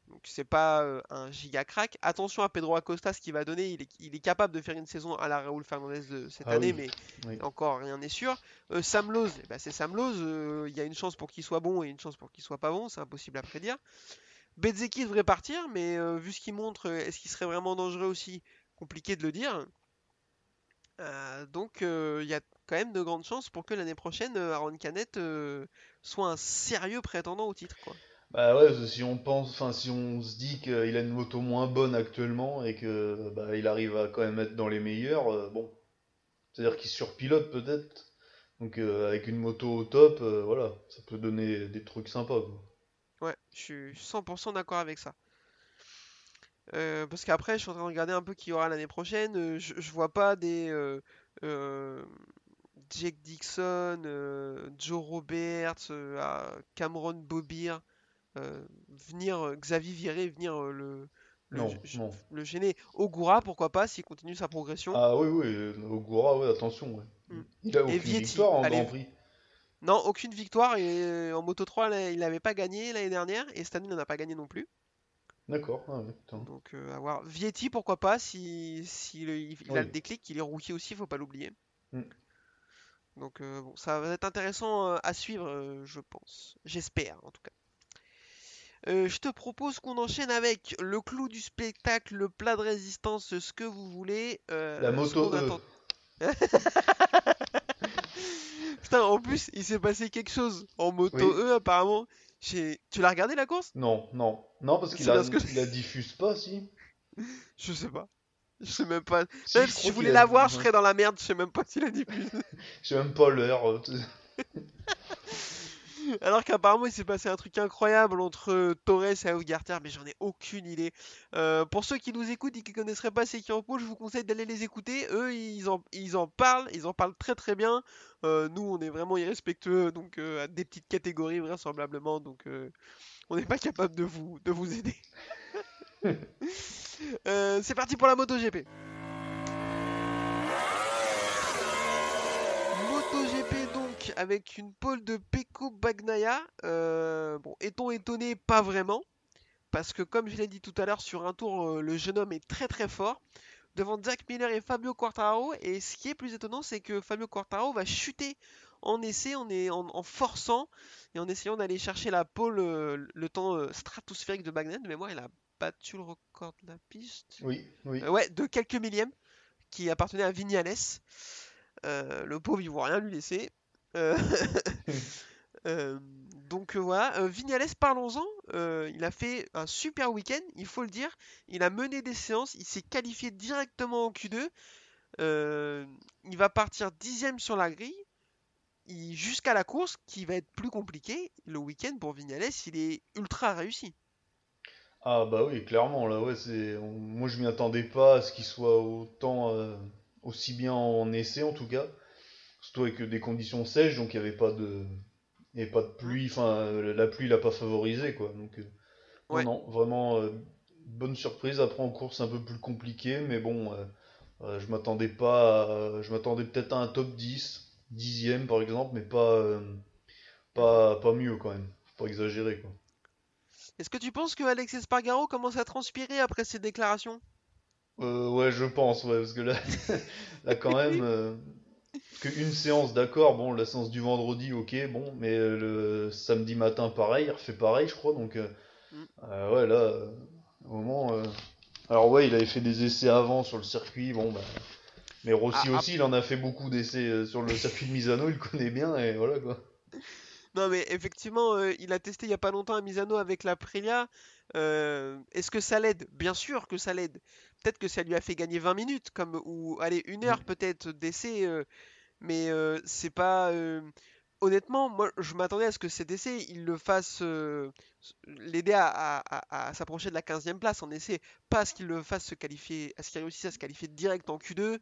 donc c'est pas euh, un giga crack. Attention à Pedro Acosta, ce qu'il va donner, il est, il est capable de faire une saison à la Raúl Fernandez de cette Ah année, oui, mais oui. encore rien n'est sûr. Euh, Sam Lowe, eh ben, c'est Sam Lowe, euh, il y a une chance pour qu'il soit bon et une chance pour qu'il soit pas bon, c'est impossible à prédire. Bezzeki devrait partir, mais euh, vu ce qu'il montre, est-ce qu'il serait vraiment dangereux aussi? Compliqué de le dire. Euh, donc euh, il y a quand même de grandes chances pour que l'année prochaine, euh, Aaron Canet euh, soit un sérieux prétendant au titre. Quoi. Bah ouais, si on pense, enfin, si on se dit qu'il a une moto moins bonne actuellement et que bah, il arrive à quand même être dans les meilleurs, euh, bon. C'est-à-dire qu'il surpilote peut-être. Donc euh, avec une moto au top, euh, voilà, ça peut donner des trucs sympas. quoi. Ouais, je suis 100% d'accord avec ça. Parce qu'après, je suis en train de regarder un peu qui y aura l'année prochaine. je, je vois pas des Jake Dixon, euh, Joe Roberts, euh, Cameron Bobir euh, venir, Xavier Viré venir le, le, Non, g- non. le gêner. Ogura, pourquoi pas, s'il continue sa progression. Ah oui, oui, Ogura, ouais, attention. ouais. Mm. Il a aucune Vietti, victoire en allez. Grand Prix. Non, aucune victoire. Et en Moto 3, là, il n'avait pas gagné l'année dernière. Et cette année, il n'en a pas gagné non plus. D'accord, ah ouais. Donc euh, à voir. Vietti, pourquoi pas, si, si le- il, il a le déclic, il est rookie aussi, faut pas l'oublier. Mm. Donc euh, bon, ça va être intéressant euh, à suivre, euh, je pense. J'espère en tout cas. Euh, je te propose qu'on enchaîne avec le clou du spectacle, le plat de résistance, ce que vous voulez. La moto E. Putain, en plus, il s'est passé quelque chose en moto Oui. E apparemment. Tu l'as regardé la course? Non, non, non, parce qu'il C'est a, parce que- il la diffuse pas, si. Je sais pas. Je sais même pas. Si, Même je si je voulais la voir, je serais dans la merde, je sais même pas s'il a diffusé. J'ai même pas l'heure. euh, Alors qu'apparemment il s'est passé un truc incroyable entre euh, Torres et Augarter, mais j'en ai aucune idée. Euh, pour ceux qui nous écoutent et qui connaisseraient pas ces qui en je vous conseille d'aller les écouter. Eux, ils en, ils en parlent, ils en parlent très très bien. Euh, nous, on est vraiment irrespectueux, donc euh, à des petites catégories vraisemblablement, donc on n'est pas capable de vous, de vous aider. Euh, c'est parti pour la MotoGP. MotoGP donc avec une pole de Pecco Bagnaia. Euh, bon, est-on étonné? Pas vraiment. parce que comme je l'ai dit tout à l'heure, sur un tour, euh, le jeune homme est très très fort. Devant Jack Miller et Fabio Quartararo. Et ce qui est plus étonnant, c'est que Fabio Quartararo va chuter en essai, en, forçant et en essayant d'aller chercher la pole euh, le temps stratosphérique de Bagnan. Mais moi, il a battu le record de la piste? Oui, oui. ouais, de quelques millièmes qui appartenait à Vignales. le pauvre, il ne voit rien lui laisser. donc voilà, Vignales, parlons-en. il a fait un super week-end, il faut le dire. Il a mené des séances, il s'est qualifié directement en Q2. il va partir dixième sur la grille. Jusqu'à la course, qui va être plus compliquée, le week-end pour Vignales, il est ultra réussi. Ah bah oui, clairement, là, ouais, c'est... Moi, je m'y attendais pas à ce qu'il soit autant... aussi bien en essai, en tout cas. Surtout avec des conditions sèches, donc il n'y avait pas de et pas de pluie, enfin la pluie l'a pas favorisé quoi. Donc euh, non, vraiment euh, bonne surprise. Après en course un peu plus compliqué, mais bon, euh, je m'attendais pas, je m'attendais peut-être à un top 10, dixième par exemple, mais pas pas pas mieux quand même. Faut pas exagérer quoi. Est-ce que tu penses que Alex Espargaro commence à transpirer après ses déclarations? Ouais, je pense, ouais, parce que là, là quand même, qu'une séance, d'accord, bon, la séance du vendredi, ok, bon, mais euh, le samedi matin, pareil, il refait pareil, je crois, donc, euh, mm. euh, ouais, là, au moment. Alors, ouais, il avait fait des essais avant sur le circuit, bon, bah. Mais Rossi ah, aussi, il en a fait beaucoup d'essais sur le circuit de Misano, il connaît bien, et voilà, quoi. Non, mais effectivement, il a testé il y a pas longtemps à Misano avec la Prilia. Est-ce que ça l'aide? Bien sûr que ça l'aide. Peut-être que ça lui a fait gagner 20 minutes, comme ou allez une heure mm. peut-être d'essai mais c'est pas. Honnêtement, moi je m'attendais à ce que cet essai il le fasse l'aider à, s'approcher de la 15e place en essai, pas à ce qu'il le fasse se qualifier, à ce qu'il réussisse à se qualifier direct en Q2,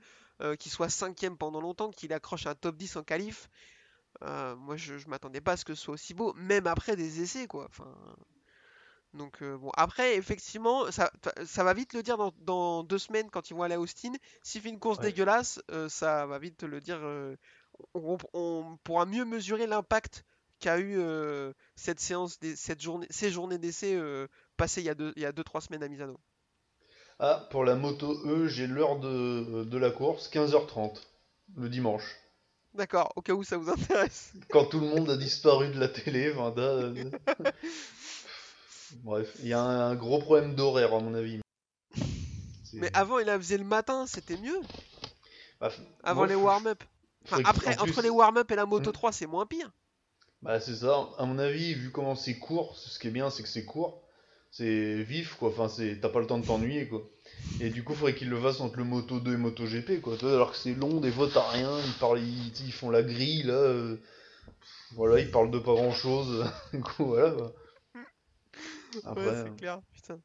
qu'il soit 5e pendant longtemps, qu'il accroche un top 10 en qualif. Moi je, je m'attendais pas à ce que ce soit aussi beau, même après des essais quoi. Enfin, donc euh, bon, après effectivement, ça, va vite le dire dans, deux semaines quand ils vont aller à Austin. S'il fait une course dégueulasse, euh, ça va vite le dire. Euh, on, pourra mieux mesurer l'impact qu'a eu cette séance, cette journée, ces journées d'essai passées il y a deux, il trois semaines à Misano. Ah, pour la moto E, j'ai l'heure de, la course, 15h30, le dimanche. D'accord, au cas où ça vous intéresse. Quand tout le monde a disparu de la télé, Vanda. Bref, il y a un, gros problème d'horaire à mon avis. Mais avant, il la faisait le matin, c'était mieux. Bah, avant les warm-up. après, entre les warm-up et la Moto 3, hmm. c'est moins pire. Bah, c'est ça. À mon avis, vu comment c'est court, ce qui est bien, c'est que c'est court. C'est vif, quoi. Enfin, c'est... t'as pas le temps de t'ennuyer, quoi. Et du coup, faudrait qu'ils le fassent entre le Moto 2 et Moto GP, quoi. Alors que c'est long, des fois, t'as rien. Ils, parlent, ils, font la grille, là. Euh, voilà, ils parlent de pas grand chose. du coup, voilà. ouais, c'est euh, clair, putain.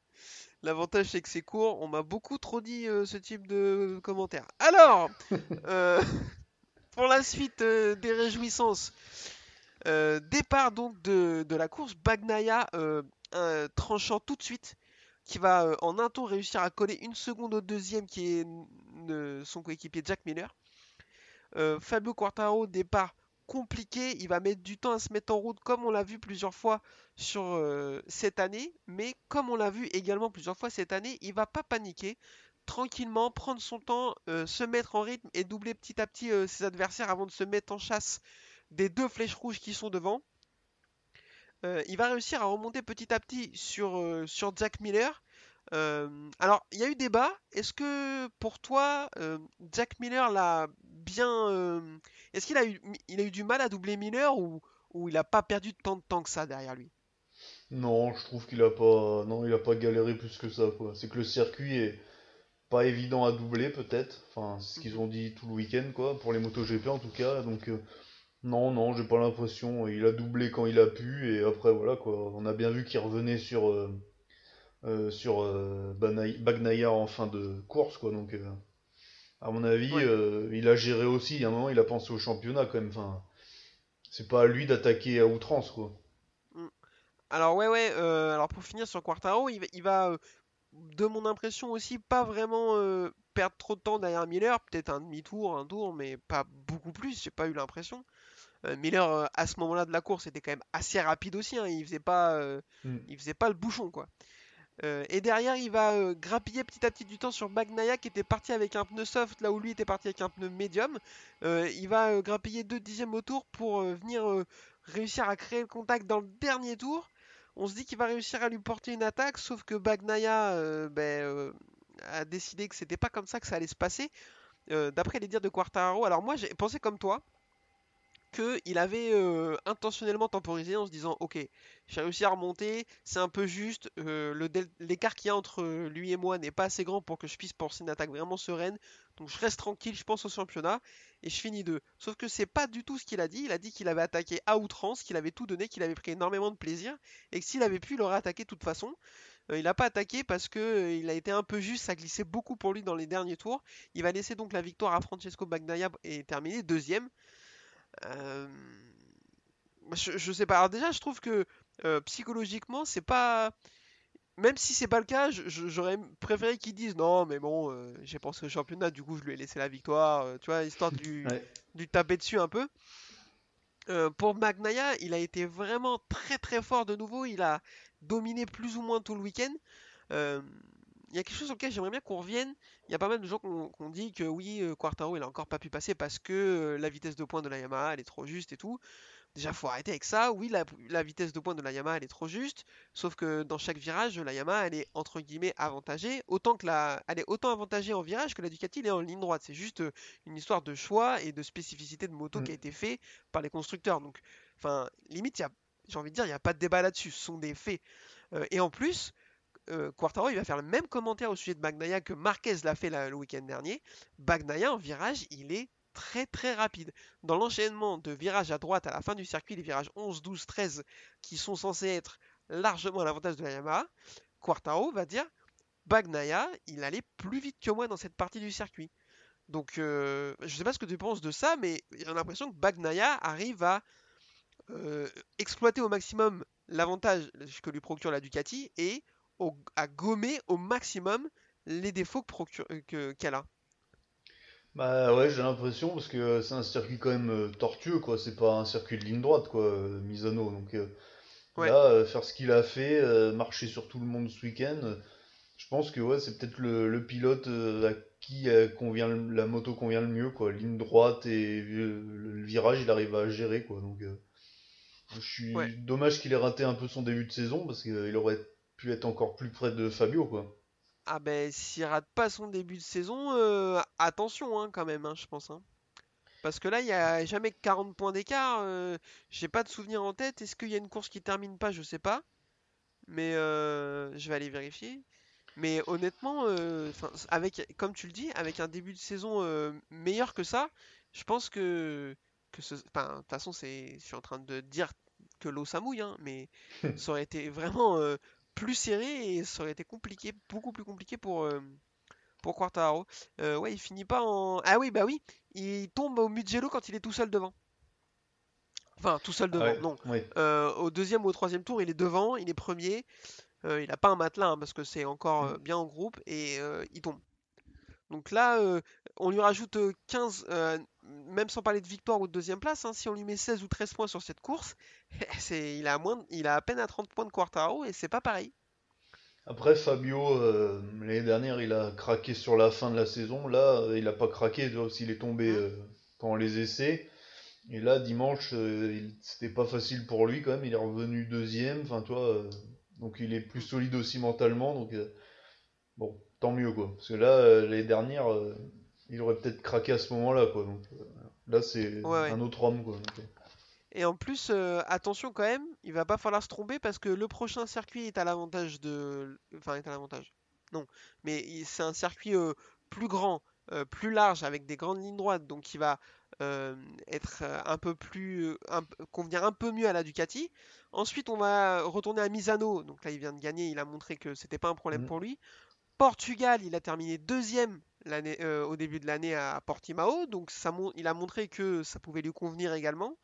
L'avantage c'est que c'est court, on m'a beaucoup trop dit euh, ce type de commentaires. Alors, euh, pour la suite des réjouissances, départ donc de, la course, Bagnaia tranchant tout de suite, qui va en un tour réussir à coller une seconde au deuxième qui est son coéquipier Jack Miller. Fabio Quartaro départ compliqué, il va mettre du temps à se mettre en route comme on l'a vu plusieurs fois sur euh, cette année, mais comme on l'a vu également plusieurs fois cette année, il va pas paniquer, tranquillement prendre son temps, euh, se mettre en rythme et doubler petit à petit euh, ses adversaires avant de se mettre en chasse des deux flèches rouges qui sont devant. il va réussir à remonter petit à petit sur, sur Jack Miller. alors, il y a eu débat. Est-ce que pour toi, Jack Miller l'a bien est-ce qu'il a eu, a eu du mal à doubler Miller ou, ou il n'a pas perdu tant de temps que ça derrière lui? Non, je trouve qu'il a pas, non, il pas galéré plus que ça. C'est que le circuit est pas évident à doubler peut-être. Enfin, c'est ce qu'ils ont dit tout le week-end quoi, pour les MotoGP en tout cas. Donc euh, non, non, j'ai pas l'impression. Il a doublé quand il a pu et après voilà quoi. On a bien vu qu'il revenait sur euh, euh, sur Bagnaia en fin de course quoi. Donc à mon avis, euh, il a géré aussi. Il y a un moment, il a pensé au championnat quand même. Enfin, c'est pas à lui d'attaquer à outrance, quoi. Mm. Alors ouais, ouais. Euh, alors pour finir sur Quartaro, il, va, euh, de mon impression aussi, pas vraiment perdre trop de temps derrière Miller. Peut-être un demi-tour, un tour, mais pas beaucoup plus. J'ai pas eu l'impression. Miller à ce moment-là de la course était quand même assez rapide aussi. Hein. Il faisait pas, mm. il faisait pas le bouchon, quoi. Euh, et derrière, il va euh, grappiller petit à petit du temps sur Bagnaia qui était parti avec un pneu soft là où lui était parti avec un pneu médium. Euh, il va grappiller 2 dixièmes au tour pour venir réussir à créer le contact dans le dernier tour. On se dit qu'il va réussir à lui porter une attaque, sauf que Bagnaia ben, a décidé que c'était pas comme ça que ça allait se passer. D'après les dires de Quartararo, alors moi j'ai pensé comme toi, qu'il avait euh, intentionnellement temporisé en se disant ok j'ai réussi à remonter c'est un peu juste euh, l'écart qu'il y a entre lui et moi n'est pas assez grand pour que je puisse penser une attaque vraiment sereine donc je reste tranquille je pense au championnat et je finis deux sauf que c'est pas du tout ce qu'il a dit il a dit qu'il avait attaqué à outrance qu'il avait tout donné qu'il avait pris énormément de plaisir et que s'il avait pu il aurait attaqué de toute façon euh, il n'a pas attaqué parce que il a été un peu juste, ça glissait beaucoup pour lui dans les derniers tours. Il va laisser donc la victoire à Francesco Bagnaia et terminer deuxième. Euh, je, sais pas. Alors déjà, je trouve que euh, psychologiquement, c'est pas. Même si c'est pas le cas, j'aurais préféré qu'ils disent non, mais bon, euh, j'ai pensé au championnat, du coup, je lui ai laissé la victoire, tu vois, histoire de lui, taper dessus un peu. pour Magnaya, il a été vraiment très très fort de nouveau. Il a dominé plus ou moins tout le week-end il y a quelque chose auquel j'aimerais bien qu'on revienne. Il y a pas mal de gens qui ont dit que oui, euh, Quartaro il a encore pas pu passer parce que euh, la vitesse de pointe de la Yamaha elle est trop juste et tout. Déjà, faut arrêter avec ça. Oui, la, vitesse de pointe de la Yamaha elle est trop juste. Sauf que dans chaque virage, la Yamaha elle est entre guillemets avantagée. Autant que la, elle est autant avantagée en virage que la Ducati elle est en ligne droite. C'est juste euh, une histoire de choix et de spécificité de moto qui a mm. été fait par les constructeurs. Donc, enfin, limite, j'ai envie de dire, il n'y a pas de débat là-dessus. Ce sont des faits. et en plus, euh, Quartaro il va faire le même commentaire au sujet de Bagnaia que Marquez l'a fait le week-end dernier. Bagnaia en virage, il est très très rapide. Dans l'enchaînement de virages à droite à la fin du circuit, les virages 11, 12, 13 qui sont censés être largement à l'avantage de la Yamaha, Quartaro va dire Bagnaia, il allait plus vite que moi dans cette partie du circuit. Donc euh, je sais pas ce que tu penses de ça, mais j'ai l'impression que Bagnaia arrive à euh, exploiter au maximum l'avantage que lui procure la Ducati et à gommer au maximum les défauts euh, qu'elle a. Bah ouais, j'ai l'impression parce que c'est un circuit quand même euh, tortueux quoi, c'est pas un circuit de ligne droite quoi, euh, Misano. Donc là, faire ce qu'il a fait, marcher sur tout le monde ce week-end, je pense que ouais, c'est peut-être le, pilote à qui convient la moto convient le mieux quoi, ligne droite et le, virage, il arrive à gérer quoi. Donc je suis dommage qu'il ait raté un peu son début de saison parce qu'il aurait pu être encore plus près de Fabio, quoi. Ah ben, s'il rate pas son début de saison, euh, attention hein, quand même, hein, je pense. Hein. Parce que là, il n'y a jamais 40 points d'écart. Euh, j'ai pas de souvenir en tête. Est-ce qu'il y a une course qui termine pas? Je sais pas. Mais euh, je vais aller vérifier. Mais honnêtement, avec, comme tu le dis, avec un début de saison meilleur que ça, je pense que, que ce, de toute façon, c'est, je suis en train de dire que l'eau ça mouille, hein, mais ça aurait été vraiment plus serré et ça aurait été compliqué, beaucoup plus compliqué pour, euh, pour Quartaro. Euh, ouais, il finit pas en. Ah oui, bah oui, il tombe au Mugello quand il est tout seul devant. Enfin, tout seul devant, non. Euh, au deuxième ou au troisième tour, il est devant, il est premier. il n'a pas un matelas hein, parce que c'est encore mm. bien en groupe et il tombe. Donc là, on lui rajoute 15, même sans parler de victoire ou de deuxième place, hein, si on lui met 16 ou 13 points sur cette course, il, a moins, il a à peine à 30 points de Quartaro et c'est pas pareil. Après, Fabio, euh, l'année dernière, il a craqué sur la fin de la saison. Là, il a pas craqué, s'il est tombé mmh. euh, pendant les essais. Et là, dimanche, euh, c'était pas facile pour lui quand même. Il est revenu deuxième. Enfin, toi, donc il est plus solide aussi mentalement. Donc, bon, tant mieux quoi. Parce que là, l'année dernière, il aurait peut-être craqué à ce moment-là, quoi. Donc euh, là, c'est un autre homme, quoi. Euh. Et en plus, euh, attention quand même, il va pas falloir se tromper parce que le prochain circuit est à l'avantage de. Enfin, est à l'avantage. Non, mais c'est un circuit plus grand, plus large, avec des grandes lignes droites, donc il va être un peu plus. convenir un peu mieux à la Ducati. Ensuite, on va retourner à Misano, donc là il vient de gagner, il a montré que c'était pas un problème mmh. pour lui. Portugal, il a terminé deuxième euh, au début de l'année à Portimao, donc il a montré que ça pouvait lui convenir également.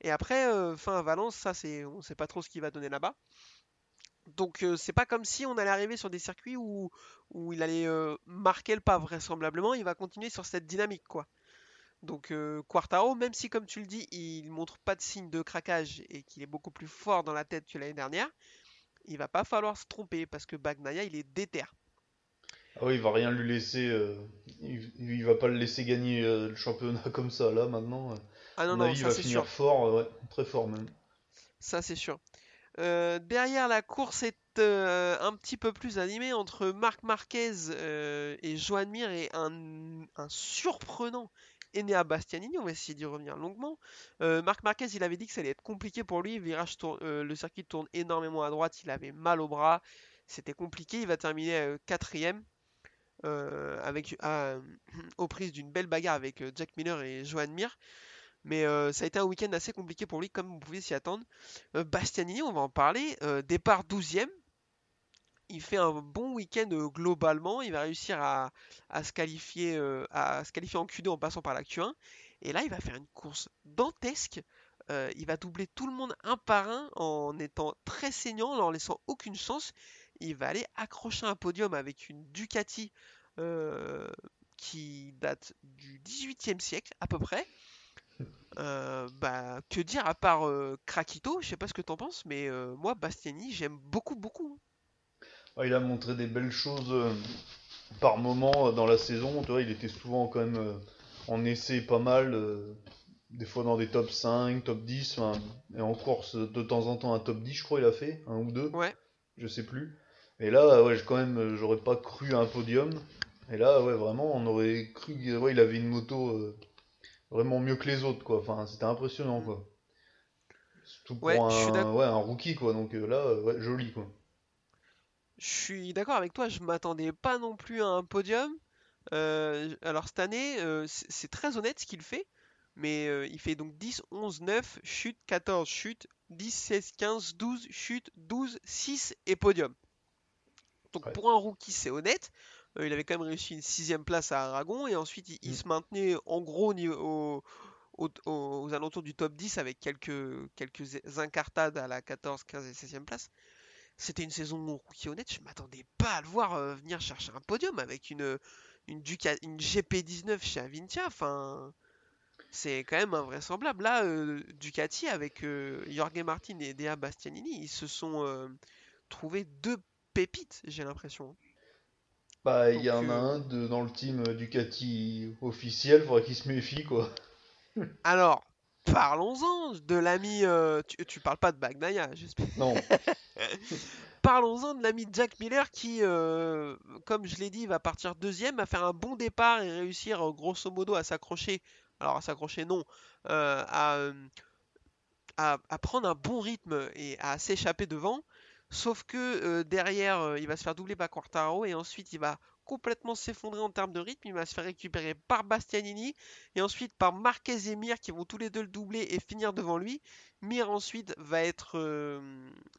Et après, euh, fin à Valence, ça c'est, on ne sait pas trop ce qu'il va donner là-bas. Donc euh, c'est pas comme si on allait arriver sur des circuits où, il allait marquer le pas vraisemblablement, il va continuer sur cette dynamique quoi. Donc Quartaro, même si comme tu le dis, il montre pas de signe de craquage et qu'il est beaucoup plus fort dans la tête que l'année dernière, il va pas falloir se tromper parce que Bagnaia il est déter. Ah oui, il va rien lui laisser. euh, il, il va pas le laisser gagner euh, le championnat comme ça là maintenant. Ah non, non, avis, il ça va c'est finir sûr. fort, euh, ouais, très fort même. Ça c'est sûr. Derrière la course est un petit peu plus animée entre Marc Marquez et Joan Mir et un, un surprenant Enea Bastianini. On va essayer d'y revenir longuement. Euh, Marc Marquez, il avait dit que ça allait être compliqué pour lui. Le, virage tourne- euh, le circuit tourne énormément à droite. Il avait mal au bras. C'était compliqué. Il va terminer quatrième euh, avec, à- aux prises d'une belle bagarre avec euh, Jack Miller et Joan Mir. Mais euh, ça a été un week-end assez compliqué pour lui, comme vous pouvez s'y attendre. Euh, Bastianini, on va en parler. euh, départ 12e. Il fait un bon week-end euh, globalement. Il va réussir à, se qualifier, euh, à se qualifier en Q2 en passant par la Q1. Et là, il va faire une course dantesque. Euh, il va doubler tout le monde un par un en étant très saignant, en leur laissant aucune chance. Il va aller accrocher un podium avec une Ducati euh, qui date du 18e siècle à peu près. Euh, bah, que dire à part euh, Krakito, je sais pas ce que t'en penses, mais euh, moi Bastiani j'aime beaucoup beaucoup. Ouais, il a montré des belles choses par moment dans la saison. Tu vois, il était souvent quand même en essai pas mal, des fois dans des top 5, top 10, enfin, et en course de temps en temps un top 10, je crois il a fait, un ou deux, Ouais, je sais plus. Et là, ouais, quand même, euh, j'aurais pas cru à un podium. Et là, ouais, vraiment, on aurait cru qu'il ouais, il avait une moto euh, vraiment mieux que les autres, quoi. Enfin, c'était impressionnant, quoi. Surtout pour Ouais, un, ouais, un rookie, quoi. Donc euh, là, ouais, joli, quoi. je suis d'accord avec toi, je m'attendais pas non plus à un podium. Euh, alors cette année, euh, c'est c'est très honnête ce qu'il fait, mais euh, il fait donc 10, 11, 9, chute, 14, chute, 10, 16, 15, 12, chute, 12, 6 et podium. Donc Ouais. pour un rookie, c'est honnête. Euh, il avait quand même réussi une sixième place à Aragon et ensuite il, il Mm. se maintenait en gros au niveau- au- au- au- aux alentours du top 10 avec quelques, quelques incartades à la 14, 15 et 16e place. C'était une saison rookie honnête, je m'attendais pas à le voir euh, venir chercher un podium avec une, une, Duca- une GP19 chez Avintia. Enfin, c'est quand même invraisemblable. Là, euh, Ducati avec Jorge Martin et Dea Bastianini, ils se sont trouvés deux pépites, j'ai l'impression. Bah, il y en a euh, un de, dans le team Ducati officiel, faudrait qu'il se méfie, quoi. Alors, parlons-en de l'ami. euh, tu, tu parles pas de Bagnaia, j'espère. Non, Parlons-en de l'ami Jack Miller qui, euh, comme je l'ai dit, va partir deuxième, va faire un bon départ et réussir grosso modo à s'accrocher. Alors à s'accrocher non, euh, à, à, à prendre un bon rythme et à s'échapper devant. Sauf que euh, derrière, euh, il va se faire doubler par Quartaro et ensuite il va complètement s'effondrer en termes de rythme. Il va se faire récupérer par Bastianini et ensuite par Marquez et Mir qui vont tous les deux le doubler et finir devant lui. Mir ensuite va être euh,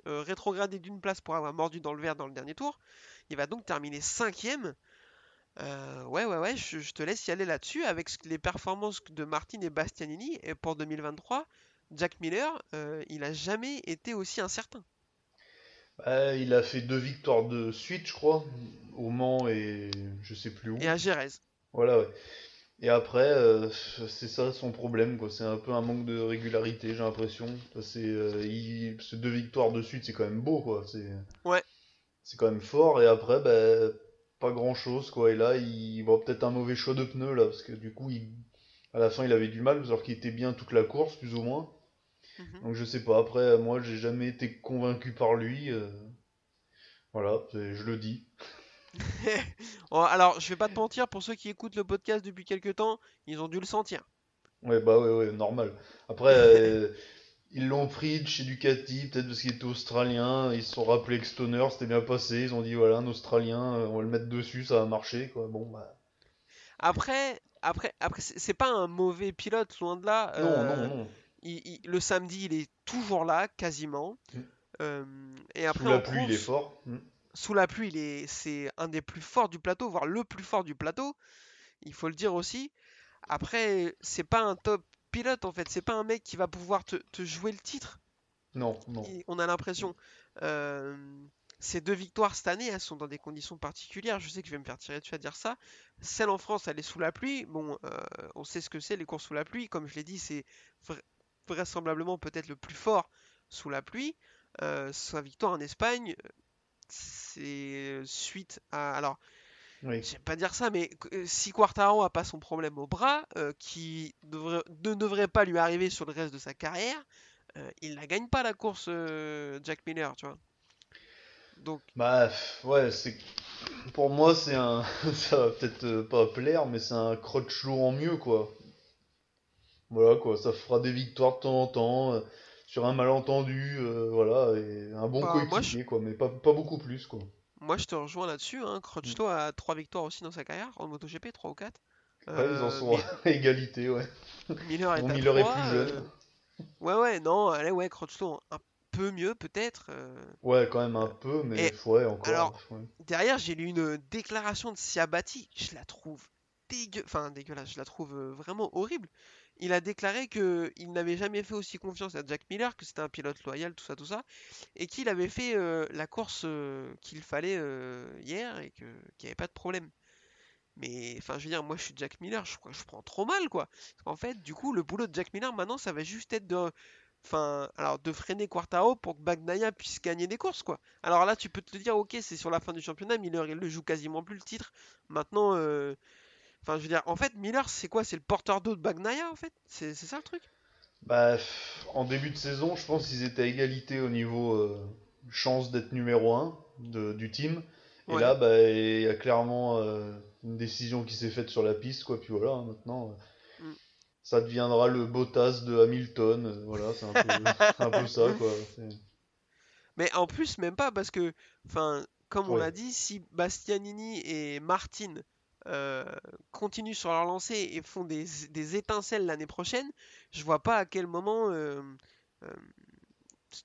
rétrogradé d'une place pour avoir mordu dans le verre dans le dernier tour. Il va donc terminer cinquième. Ouais, ouais, ouais, je, te laisse y aller là-dessus avec les performances de Martin et Bastianini. Et pour 2023, Jack Miller, il a jamais été aussi incertain. Bah, il a fait deux victoires de suite, je crois, au Mans et je sais plus où. Et à Jerez. Voilà, ouais. Et après, euh, c'est ça son problème, quoi. C'est un peu un manque de régularité, j'ai l'impression. C'est euh, il- ces deux victoires de suite, c'est quand même beau, quoi. C'est Ouais. c'est quand même fort. Et après, bah, pas grand-chose, quoi. Et là, il voit peut-être un mauvais choix de pneus, là, parce que du coup, il... à la fin, il avait du mal, alors qu'il était bien toute la course, plus ou moins. Mhm. Donc je sais pas. Après, moi, j'ai jamais été convaincu par lui. euh, Voilà, c'est- je le dis. Oh, Alors, je vais pas te mentir, pour ceux qui écoutent le podcast depuis quelques temps, ils ont dû le sentir. Ouais, bah ouais, ouais, normal. Après, euh, ils l'ont pris de chez Ducati, peut-être parce qu'il était australien, ils se sont rappelés que Stoner c'était bien passé, ils ont dit voilà, un australien, euh, on va le mettre dessus, ça va marcher, quoi. Bon, bah. Après, après, après, c'est c'est pas un mauvais pilote, loin de là. Non, Euh, non, non. Il- il- le samedi, il est toujours là, quasiment. Mm. Euh, et après, Sous la pluie, il est fort. Mm. sous la pluie, il est, c'est un des plus forts du plateau, voire le plus fort du plateau. Il faut le dire aussi. Après, c'est pas un top pilote en fait. C'est pas un mec qui va pouvoir te, te jouer le titre. Non, non. Et on a l'impression. Euh, ces deux victoires cette année, elles sont dans des conditions particulières. Je sais que je vais me faire tirer dessus à dire ça. Celle en France, elle est sous la pluie. Bon, euh, on sait ce que c'est les courses sous la pluie. Comme je l'ai dit, c'est vraisemblablement peut-être le plus fort sous la pluie. euh, sa victoire en Espagne, c'est suite à. Alors, Oui. vais pas dire ça, mais euh, si Quartaro a pas son problème au bras, euh, qui ne devrait pas lui arriver sur le reste de sa carrière, euh, il la gagne pas la course Jack Miller, tu vois. Donc, Bah, ouais, c'est. Pour moi, c'est un. Ça va peut-être pas plaire, mais c'est un Crutchlow en mieux, quoi. Voilà, quoi. Ça fera des victoires de temps en temps, euh, sur un malentendu, euh, voilà, et un bon Bah, coéquipier, quoi, mais pas, pas beaucoup plus, quoi. moi je te rejoins là-dessus. Hein. Crutchlow a trois victoires aussi dans sa carrière en MotoGP, 3 ou 4. Ouais, ils en sont à égalité, ouais. Miller est Bon, Miller est 3, plus jeune. euh, Ouais, ouais, non, allez, ouais, Crutchlow un peu mieux peut-être. euh. Ouais, quand même un peu, mais Et ouais, encore. alors, ouais. Derrière, j'ai lu une déclaration de Siabati, je la trouve dégueu... enfin, dégueulasse, je la trouve euh, vraiment horrible. Il a déclaré que il n'avait jamais fait aussi confiance à Jack Miller, que c'était un pilote loyal, tout ça, tout ça, et qu'il avait fait euh, la course euh, qu'il fallait euh, hier et qu'il n'y avait pas de problème. Mais enfin, je veux dire, moi je suis Jack Miller, je, prends trop mal quoi. Qu'en fait, du coup, le boulot de Jack Miller maintenant, ça va juste être de, enfin, alors de freiner Quartaro pour que Bagnaia puisse gagner des courses quoi. Alors là, tu peux te dire, ok, c'est sur la fin du championnat, Miller il le joue quasiment plus le titre. Maintenant, enfin, je veux dire, en fait, Miller c'est quoi? C'est le porteur d'eau de Bagnaia en fait? C'est ça le truc? Bah, en début de saison, je pense qu'ils étaient à égalité au niveau euh, chance d'être numéro 1 du team. Et Ouais. là, bah, il y a clairement euh, une décision qui s'est faite sur la piste, quoi. Puis voilà, hein, maintenant, euh, Mm. ça deviendra le Bottas de Hamilton. voilà, c'est un peu, c'est un peu ça, quoi. Mais en plus, même pas parce que, enfin, comme on Ouais. l'a dit, si Bastianini et Martin euh, continuent sur leur lancée et font des, des étincelles l'année prochaine, je vois pas à quel moment euh, euh,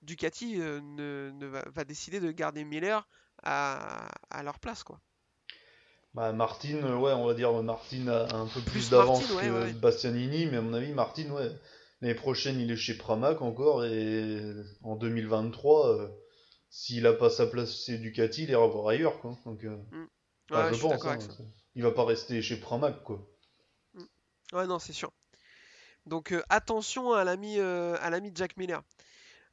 Ducati ne, ne va, va décider de garder Miller à, à leur place, quoi. Bah, Martin, euh, ouais, on va dire Martin a un peu plus, Plus d'avance ouais, que ouais. Bastianini, mais à mon avis, Martin, ouais, l'année prochaine, il est chez Pramac encore, et en 2023, euh, s'il a pas sa place chez Ducati, il ira voir ailleurs, quoi. Donc, euh, Ouais, enfin, je pense, hein, il va pas rester chez Pramac, quoi. Ouais, non, c'est sûr. Donc euh, attention à l'ami euh, à l'ami Jack Miller.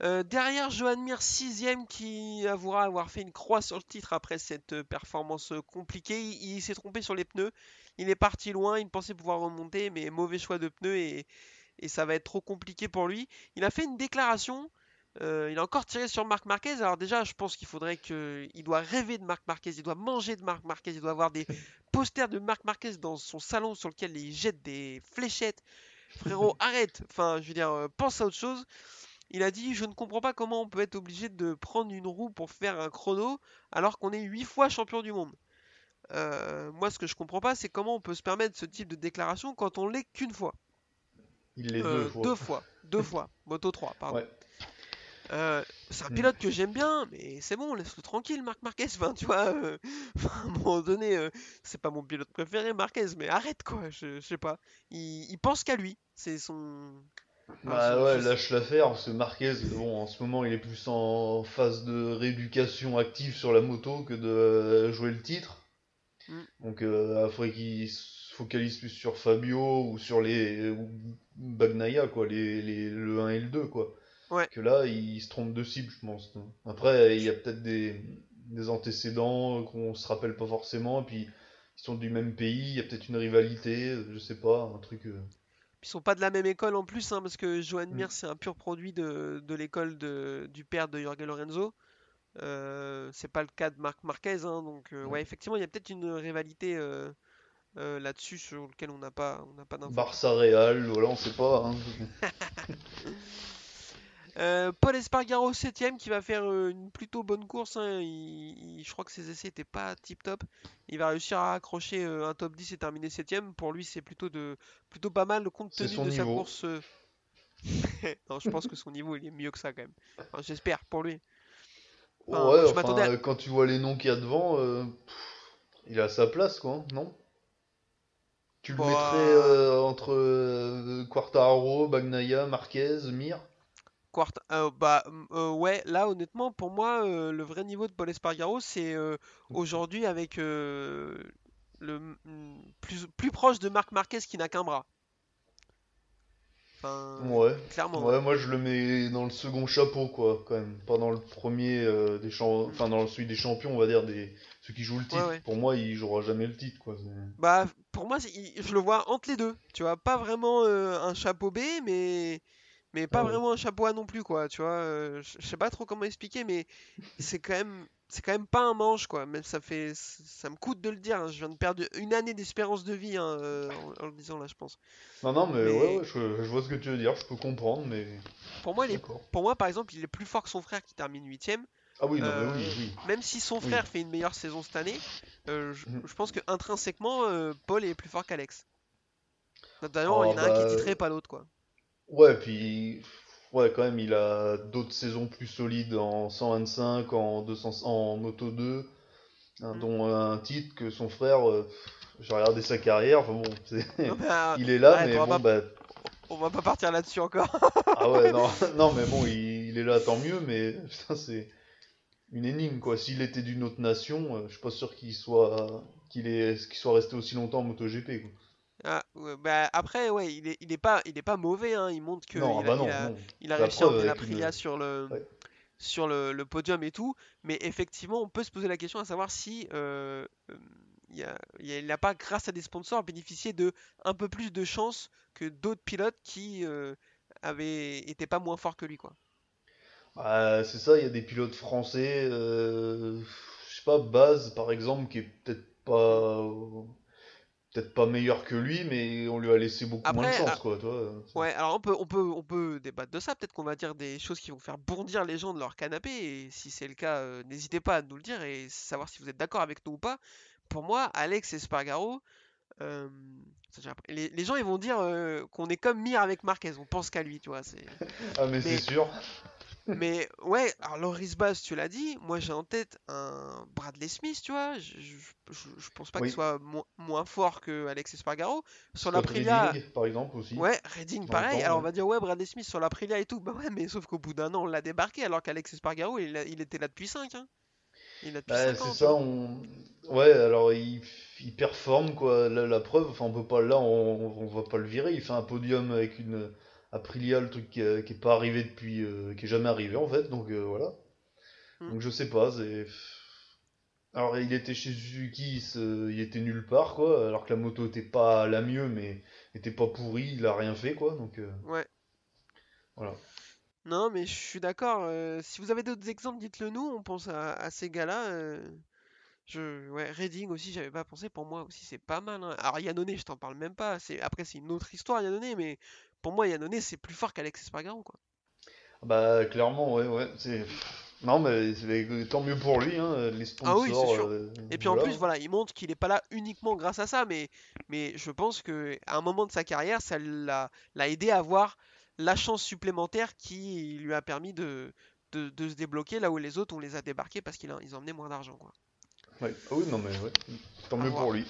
Euh, derrière, Johan Mir, sixième, qui avouera avoir fait une croix sur le titre après cette performance compliquée. Il, s'est trompé sur les pneus. Il est parti loin. Il pensait pouvoir remonter, mais mauvais choix de pneus et ça va être trop compliqué pour lui. Il a fait une déclaration. Euh, il a encore tiré sur Marc Marquez. Alors déjà, je pense qu'il faudrait que, il doit rêver de Marc Marquez. Il doit manger de Marc Marquez. Il doit avoir des posters de Marc Marquez dans son salon sur lequel il jette des fléchettes. Frérot, arrête. Enfin, je veux dire, euh, pense à autre chose. Il a dit Je ne comprends pas comment on peut être obligé de prendre une roue pour faire un chrono alors qu'on est 8 fois champion du monde. Euh, moi, ce que je comprends pas, c'est comment on peut se permettre ce type de déclaration quand on l'est qu'une fois. Il l'est Euh, deux fois. Deux fois. Deux fois. Moto 3, pardon. Ouais. Euh, c'est un Mm. pilote que j'aime bien, mais c'est bon, laisse-le tranquille, Marc Marquez. Enfin, tu vois, euh, à un moment donné, euh, c'est pas mon pilote préféré, Marquez, mais arrête quoi, je, je sais pas. Il, il pense qu'à lui, c'est son. Bah ouais, lâche l'affaire, parce que Marquez, bon, en ce moment, il est plus en phase de rééducation active sur la moto que de jouer le titre. Mm. Donc, il faudrait qu'il se focalise plus sur Fabio ou sur les ou Bagnaia, quoi, les, les, le 1 et le 2, quoi. Ouais. Que là, il se trompe de cible, je pense. Après, il y a peut-être des, des antécédents qu'on se rappelle pas forcément, et puis ils sont du même pays, il y a peut-être une rivalité, je sais pas, un truc. euh, Ils sont pas de la même école en plus, hein, parce que Johan Mm. Mir, c'est un pur produit de, de l'école du père de Jorge Lorenzo. Euh, c'est pas le cas de Marc Marquez, hein, donc euh, Ouais. ouais, effectivement, il y a peut-être une rivalité euh, là-dessus sur lequel on n'a pas, on n'a pas d'infos. Barça Real, voilà, on sait pas. hein. Euh, Paul Espargaro 7ème qui va faire euh, une plutôt bonne course. hein. Il- il- je crois que ses essais n'étaient pas tip top. Il va réussir à accrocher euh, un top 10 et terminer 7ème. Pour lui, c'est plutôt, de, plutôt pas mal compte tenu de sa course. non, je pense que son niveau il est mieux que ça quand même. Enfin, J'espère pour lui. Enfin, ouais, je enfin, m'attendais à- quand tu vois les noms qu'il y a devant, euh, pff, il a sa place, quoi, non? Tu le Bah. mettrais euh, entre Quartararo, Bagnaia, Marquez, Mir? Euh, bah euh, ouais, là honnêtement pour moi euh, le vrai niveau de Paul Espargaro c'est aujourd'hui avec le mm, plus, plus proche de Marc Marquez qui n'a qu'un bras. Enfin, Ouais. clairement. Ouais, moi je le mets dans le second chapeau, quoi, quand même. Pas dans le premier euh, des champions, enfin dans celui des champions, on va dire, des ceux qui jouent le titre. Ouais, ouais. Pour moi, il jouera jamais le titre, quoi. Bah, pour moi, je le vois entre les deux. Tu vois, pas vraiment euh, un chapeau B, mais mais pas Ah ouais. vraiment un chapeau A non plus, quoi. Tu vois, euh, je sais pas trop comment expliquer, mais c'est quand même c'est quand même pas un manche, quoi. Même ça fait ça me coûte de le dire. hein. Je viens de perdre une année d'espérance de vie hein, euh, en, en le disant là, je pense. Non, non, mais, Mais- ouais, ouais, je, je vois ce que tu veux dire, je peux comprendre, mais. Pour moi, il est, pour moi, par exemple, il est plus fort que son frère qui termine huitième. Ah oui, non, Euh, mais oui, oui. Même si son Oui. frère fait une meilleure saison cette année, euh, je, je pense que intrinsèquement, Paul est plus fort qu'Alex. Notamment, Oh, il y en a un qui bah, est titré, pas l'autre, quoi. Ouais, puis. Ouais, quand même, il a d'autres saisons plus solides en 125, en, 200, en Moto 2, hein, Mm. dont un titre que son frère. euh, J'ai regardé sa carrière, enfin bon, euh, il est là, mais bon, pas- bah. on va pas partir là-dessus encore. Ah ouais, non, non mais bon, il, il est là, tant mieux, mais putain, c'est une énigme, quoi. S'il était d'une autre nation, euh, je suis pas sûr qu'il soit, qu'il est, qu'il soit resté aussi longtemps en MotoGP, quoi. Ah, ouais, bah, après, ouais, il est, il est pas, il est pas mauvais. Hein. Il montre que non, il ah a, bah non, il a- non. il a La réussi à emmener avec l'Aprilia une- sur le, Ouais. sur le, le podium et tout. Mais effectivement, on peut se poser la question à savoir si euh, euh, il n'a pas, grâce à des sponsors, bénéficié de un peu plus de chance que d'autres pilotes qui euh, avaient étaient pas moins forts que lui, quoi. Ah, c'est ça, il y a des pilotes français, euh, je sais pas, Baz par exemple, qui est peut-être pas, peut-être pas meilleur que lui, mais on lui a laissé beaucoup moins de chance, ah, quoi, toi. Ouais, alors on peut, on peut, on peut débattre de ça. Peut-être qu'on va dire des choses qui vont faire bondir les gens de leur canapé. Et si c'est le cas, euh, n'hésitez pas à nous le dire et savoir si vous êtes d'accord avec nous ou pas. Pour moi, Alex euh, ça, j'ai appris- les, les gens ils vont dire euh, qu'on est comme Mir avec Marquez. On pense qu'à lui, tu vois. C'est... Ah, mais c'est sûr. Mais ouais, alors Loris Bass, tu l'as dit. Moi, j'ai en tête un Bradley Smith, tu vois. Je, je, je- pense pas Oui. qu'il soit mo- moins fort que Alex Espargaro. Sur l'Aprilia. Par exemple, aussi. Ouais, Redding pareil. temps, Alors on va dire ouais, Bradley Smith sur l'Aprilia et tout. Bah ouais, mais sauf qu'au bout d'un an, on l'a débarqué alors qu'Alex Espargaro, il, il était là depuis 5 hein. Bah, 5 ans. c'est ça, on... Ouais, alors il, il performe, quoi. La, la preuve, enfin, on peut pas, là, on, on va pas le virer. Il fait un podium avec une Aprilia, le truc qui, est- qui est pas arrivé depuis, euh, qui est jamais arrivé, en fait, donc euh, voilà. Hmm. Donc je sais pas, c'est. Alors il était chez Suzuki, il, était nulle part, quoi. Alors que la moto était pas la mieux, mais était pas pourrie, il a rien fait, quoi. Donc euh, Ouais. voilà. Non, mais je suis d'accord. si vous avez d'autres exemples, dites-le nous. On pense à, à ces gars-là. Je... Ouais, Redding aussi, j'avais pas pensé. Pour moi aussi, c'est pas mal. hein. Alors Yannone, je t'en parle même pas. C'est... Après, c'est une autre histoire, Yannone, mais pour moi, Yannone, c'est plus fort qu'Alex Espargaro, quoi. Bah clairement, ouais, ouais, c'est. Non, mais tant mieux pour lui, hein, les Ah oui, c'est sponsors. sûr. euh, Et puis en plus, voilà, il montre qu'il n'est pas là uniquement grâce à ça, mais, mais je pense que à un moment de sa carrière, ça l'a, l'a aidé à avoir la chance supplémentaire qui lui a permis de, de, de se débloquer là où les autres, on les a débarqués parce qu'ils ils emmenaient moins d'argent, quoi. Ouais. Ah oui, non, mais ouais, tant mieux voir. pour lui.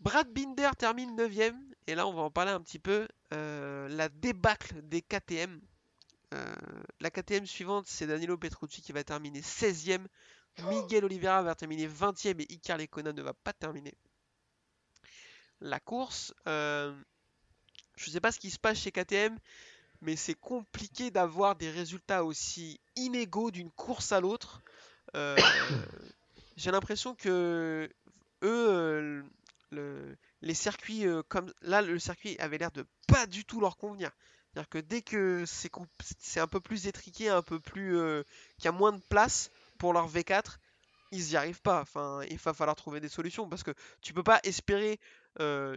Brad Binder termine 9ème, et là on va en parler un petit peu. euh, la débâcle des KTM. Euh, la KTM suivante, c'est Danilo Petrucci qui va terminer 16ème. Miguel Oliveira va terminer 20ème et Icar Lecona ne va pas terminer la course. Euh, je ne sais pas ce qui se passe chez KTM, mais c'est compliqué d'avoir des résultats aussi inégaux d'une course à l'autre. Euh, J'ai l'impression que eux, euh, le- les circuits euh, comme là, le circuit avait l'air de pas du tout leur convenir. C'est-à-dire que dès que c'est un peu plus étriqué, un peu plus euh, qu'il y a moins de place pour leur V4, ils n'y arrivent pas. Enfin, il va falloir trouver des solutions parce que tu peux pas espérer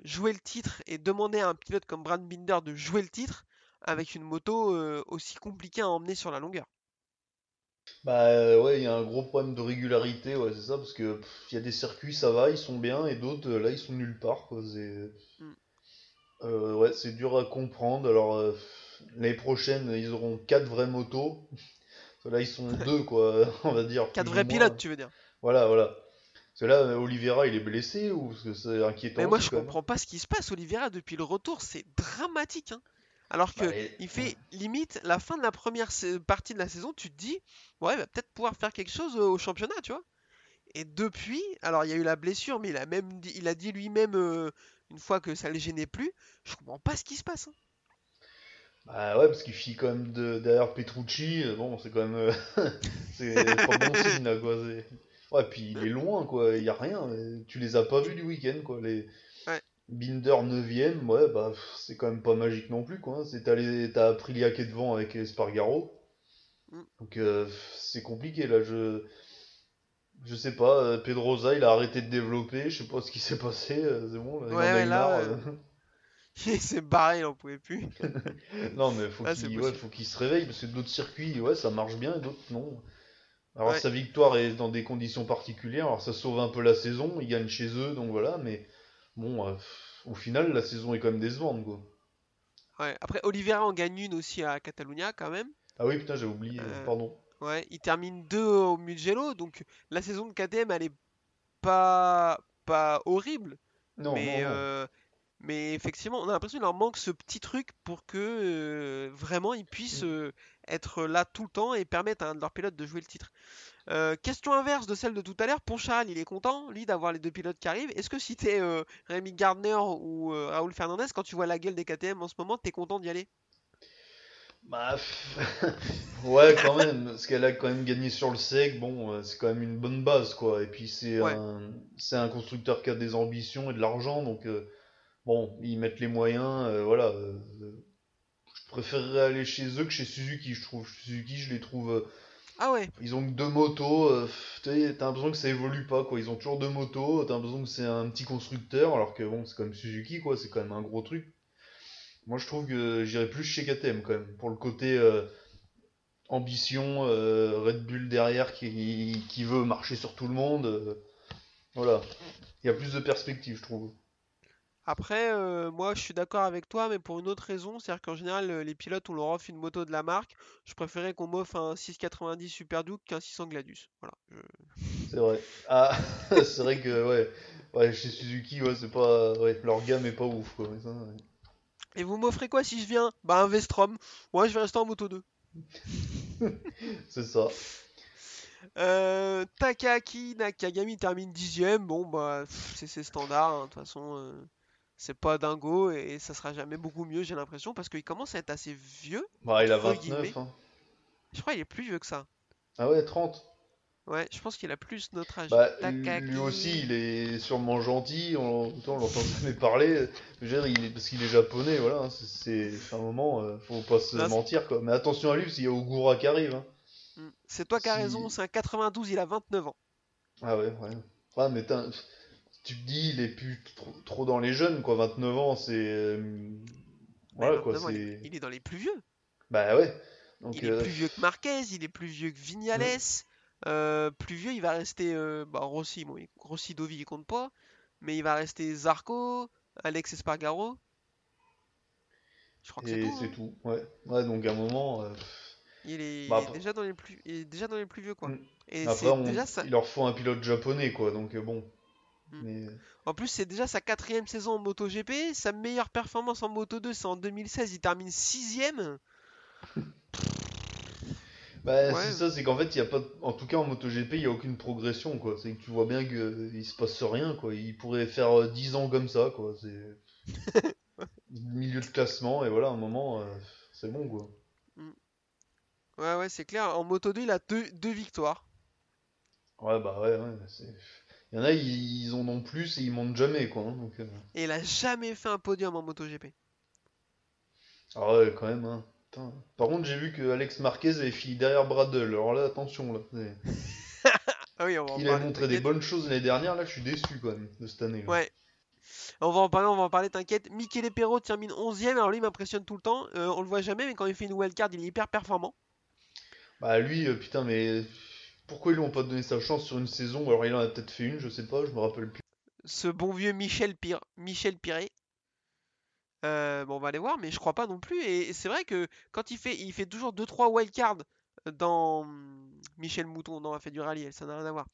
jouer le titre et demander à un pilote comme Brad Binder de jouer le titre avec une moto aussi compliquée à emmener sur la longueur. Bah euh, ouais, il y a un gros problème de régularité, ouais, c'est ça, parce que il y a des circuits, ça va, ils sont bien, et d'autres, euh, là, ils sont nulle part, quoi. C'est... Mm. Euh, ouais, c'est dur à comprendre. Alors, l'année prochaine, ils auront quatre vraies motos. Là, ils sont deux, quoi, on va dire. Quatre plus ou vrais moins. pilotes, tu veux dire. Voilà, voilà. Parce que là, Oliveira, il est blessé, ou parce que c'est inquiétant Mais moi, je comprends pas ce qui se passe. Oliveira, depuis le retour, c'est dramatique. hein. Alors que Bah, et- il fait limite la fin de la première partie de la saison, tu te dis, ouais, il va peut-être pouvoir faire quelque chose euh, au championnat, tu vois. Et depuis, alors il y a eu la blessure, mais il a même dit, il a dit lui-même euh, une fois que ça le gênait plus. Je comprends pas ce qui se passe. hein. Bah ouais, parce qu'il file quand même de, derrière Petrucci, euh, bon, c'est quand même. euh, c'est pas bon signe là, quoi. Ouais, puis il est loin, quoi, il y a rien. Tu les as pas vus du week-end, quoi. Les... Binder 9ème, ouais, bah c'est quand même pas magique non plus, quoi. hein. C'est- les... t'as Aprilia qui est devant avec Espargaro. Mm. Donc euh, c'est compliqué là, je. Je sais pas, euh, Pedrosa il a arrêté de développer, je sais pas ce qui s'est passé, euh, c'est bon, là, il en Ouais, a ouais, eu là, marre. Il s'est barré, il en pouvait plus. Non, mais faut Ah, qu'il ouais, qu'il se réveille parce que d'autres circuits, ouais, ça marche bien et d'autres non. Alors Ouais. sa victoire est dans des conditions particulières, alors ça sauve un peu la saison, ils gagnent chez eux, donc voilà, mais bon, euh, au final, la saison est quand même décevante, quoi. Ouais. Après, Oliveira en gagne une aussi à Catalunya quand même. Ah oui, putain, j'ai oublié, Euh, pardon. Ouais, il termine 2 au Mugello, donc la saison de KTM elle est pas pas horrible, Non, mais non, non. euh, mais effectivement on a l'impression qu'il leur manque ce petit truc pour que vraiment ils puissent Mm. être là tout le temps et permettre à un de leurs pilotes de jouer le titre. Euh, question inverse de celle de tout à l'heure, Poncharal il est content lui d'avoir les deux pilotes qui arrivent. Est-ce que si t'es euh, Rémi Gardner ou euh, Raoul Fernandez quand tu vois la gueule des KTM en ce moment t'es content d'y aller? Bah, ouais, quand même, parce qu'elle a quand même gagné sur le sec, bon, euh, c'est quand même une bonne base, quoi. Et puis c'est Ouais. un, un constructeur qui a des ambitions et de l'argent, donc euh, bon, ils mettent les moyens, voilà. je préférerais aller chez eux que chez Suzuki, je trouve. Suzuki, je les trouve, Ah ouais, ils ont deux motos, euh, t'as l'impression que ça évolue pas, quoi. Ils ont toujours deux motos, t'as l'impression que c'est un petit constructeur, alors que bon, c'est même Suzuki, quoi, c'est quand même un gros truc. Moi, je trouve que j'irais plus chez KTM quand même, pour le côté euh, ambition, euh, Red Bull derrière qui, qui veut marcher sur tout le monde. euh, voilà. Il y a plus de perspectives, je trouve. Après, euh, moi je suis d'accord avec toi, mais pour une autre raison, c'est-à-dire qu'en général, les pilotes, on leur offre une moto de la marque. Je préférais qu'on m'offre un 690 Super Duke qu'un 600 Gladius. Voilà. je- C'est vrai. Ah, c'est vrai que, ouais. Ouais, chez Suzuki, ouais, c'est pas. Ouais, leur gamme est pas ouf, quoi. ça. Et vous m'offrez quoi si je viens? Bah un Vestrom. Ouais, je vais rester en moto 2. C'est ça. Euh, Takaki Nakagami termine dixième. Bon, bah c'est standard. hein, De toute façon, euh, c'est pas dingo et ça sera jamais beaucoup mieux, j'ai l'impression, parce qu'il commence à être assez vieux. Bah, il a Entre 29, guillemets. hein. Je crois qu'il est plus vieux que ça. Ah ouais, 30. Ouais, je pense qu'il a plus notre âge. Bah, lui aussi, il est sûrement gentil, on, on l'entend jamais parler. Je veux dire, il est, parce qu'il est japonais, voilà, hein, c'est- un moment, euh, faut pas se Là, c'est- mentir, quoi. Mais attention à lui, parce qu'il y a Ogura qui arrive. hein. Hmm, C'est toi qui as Si- raison, c'est un 92, il a 29 ans. Ah ouais, ouais. Ouais, mais t'as- tu te dis, il est plus trop, trop dans les jeunes, quoi. 29 ans, c'est. euh, Voilà, quoi, 29 ans, il, est, c'est. il est dans les plus vieux. Bah ouais. Donc, Il est euh, plus vieux que Marquez, il est plus vieux que Vignales. euh, plus vieux, il va rester euh, bah, Rossi. Bon, Rossi Dovi, il compte pas. Mais il va rester Zarco, Alex Espargaro. Je crois que c'est et tout. c'est hein. tout, ouais. Ouais, donc à un moment. Il est, Bah, il est après- déjà dans les plus, il est déjà dans les plus vieux quoi. Mm. Et Après, on- déjà ça. il leur faut un pilote japonais, quoi. Donc bon. Mm. Mais. En plus, c'est déjà sa quatrième saison en MotoGP. Sa meilleure performance en Moto 2, c'est en 2016. Il termine sixième. Bah, Ouais. c'est ça, c'est qu'en fait, il y a pas, en tout cas en MotoGP, il n'y a aucune progression, quoi. C'est que tu vois bien qu'il se passe rien, quoi. Il pourrait faire euh, 10 ans comme ça, quoi. C'est milieu de classement, et voilà, à un moment, euh, c'est bon, quoi. Ouais, ouais, c'est clair. En Moto 2, il a deux, deux victoires. Ouais, bah ouais, ouais. c'est- Il y en a, ils, ils en ont plus et ils montent jamais, quoi. hein, donc, euh, Et il a jamais fait un podium en MotoGP. Ah ouais, quand même, hein. Putain. Par contre, j'ai vu que Alex Marquez avait fini derrière Bradle. Alors là, attention, là. Ah oui, on va Il a montré des bonnes choses l'année dernière, là, je suis déçu, quand même, de cette année. là. Ouais. On va en parler, on va en parler, t'inquiète. Michele Perro termine 11ème. Alors lui, il m'impressionne tout le temps. Euh, on le voit jamais, mais quand il fait une wildcard, il est hyper performant. Bah lui, euh, putain, mais pourquoi ils lui ont pas donné sa chance sur une saison? Alors il en a peut-être fait une, je sais pas, je me rappelle plus. Ce bon vieux Michel Pire, Michel Piré. Euh, bon, on va aller voir, mais je crois pas non plus. Et c'est vrai que quand il fait, il fait toujours 2-3 wildcards dans Michel Mouton, non, il a fait du rallye, ça n'a rien à voir.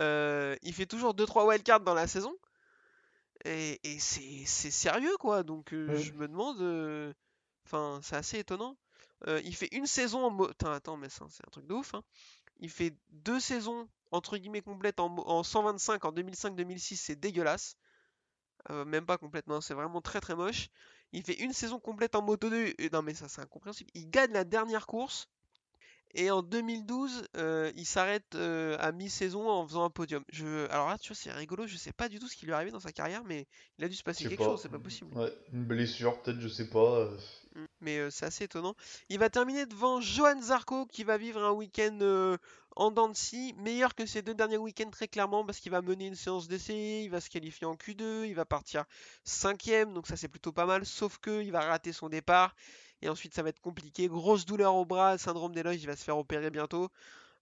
Euh, il fait toujours 2-3 wildcards dans la saison. Et, et c'est c'est sérieux, quoi. Donc euh, Ouais. je me demande. euh, Enfin, c'est assez étonnant. Euh, il fait une saison en mo- Putain, attends, mais c'est un truc de ouf. hein. Il fait deux saisons entre guillemets complètes en, mo- en 125 en 2005-2006, c'est dégueulasse. Euh, même pas complètement, c'est vraiment très très moche. Il fait une saison complète en Moto 2. et- non, mais ça, c'est incompréhensible. Il gagne la dernière course. Et en 2012, euh, il s'arrête euh, à mi-saison en faisant un podium. Je... Alors là, tu vois, c'est rigolo. Je sais pas du tout ce qui lui est arrivé dans sa carrière, mais il a dû se passer quelque pas. chose. C'est pas possible. Ouais, une blessure, peut-être, je sais pas. Mais euh, c'est assez étonnant. Il va terminer devant Johan Zarco qui va vivre un week-end euh, en scie, meilleur que ses deux derniers week-ends très clairement parce qu'il va mener une séance d'essai, il va se qualifier en Q2, il va partir cinquième, donc ça c'est plutôt pas mal, sauf que il va rater son départ et ensuite ça va être compliqué, grosse douleur au bras, syndrome d'éloge, il va se faire opérer bientôt.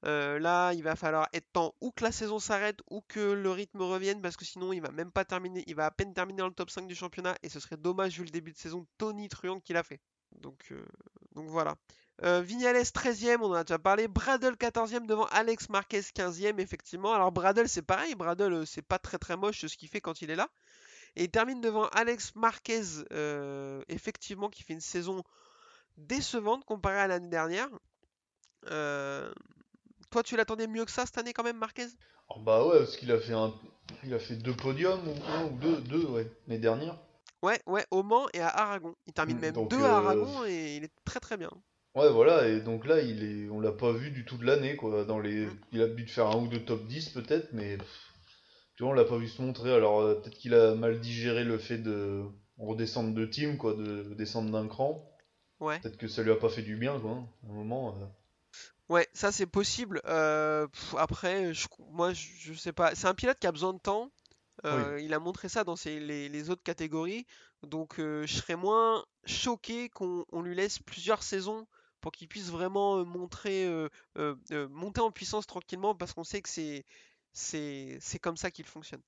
Là, il va falloir être temps ou que la saison s'arrête ou que le rythme revienne parce que sinon il va même pas terminer, il va à peine terminer dans le top 5 du championnat et ce serait dommage vu le début de saison tonitruant qu'il a fait. Donc, voilà. Vignales 13ème, on en a déjà parlé. Bradle 14ème devant Alex Marquez 15ème, effectivement. Alors Bradle c'est pareil, Bradle c'est pas très très moche ce qu'il fait quand il est là. Et il termine devant Alex Marquez, effectivement, qui fait une saison décevante comparée à l'année dernière. Toi, tu l'attendais mieux que ça cette année quand même, Marquez? Alors bah ouais, parce qu'il a fait un, il a fait deux podiums ou un ou deux, deux ouais, l'année dernière. Ouais, ouais, au Mans et à Aragon. Il termine Mm, même donc, deux euh, à Aragon et il est très très bien. Ouais, voilà, et donc là, il est, on l'a pas vu du tout de l'année, quoi. Dans les, Mm. il a dû faire un ou deux top 10 peut-être, mais tu vois, on l'a pas vu se montrer. Alors euh, peut-être qu'il a mal digéré le fait de redescendre de team, quoi, de descendre d'un cran. Ouais. Peut-être que ça lui a pas fait du bien, quoi. hein, À un moment. euh. Ouais, ça c'est possible. Euh, pff, après, je- moi je, je sais pas. C'est un pilote qui a besoin de temps. Euh, Il a montré ça dans ses- les, les autres catégories. Donc euh, je serais moins choqué qu'on on lui laisse plusieurs saisons pour qu'il puisse vraiment montrer, monter en puissance tranquillement parce qu'on sait que c'est comme ça qu'il fonctionne.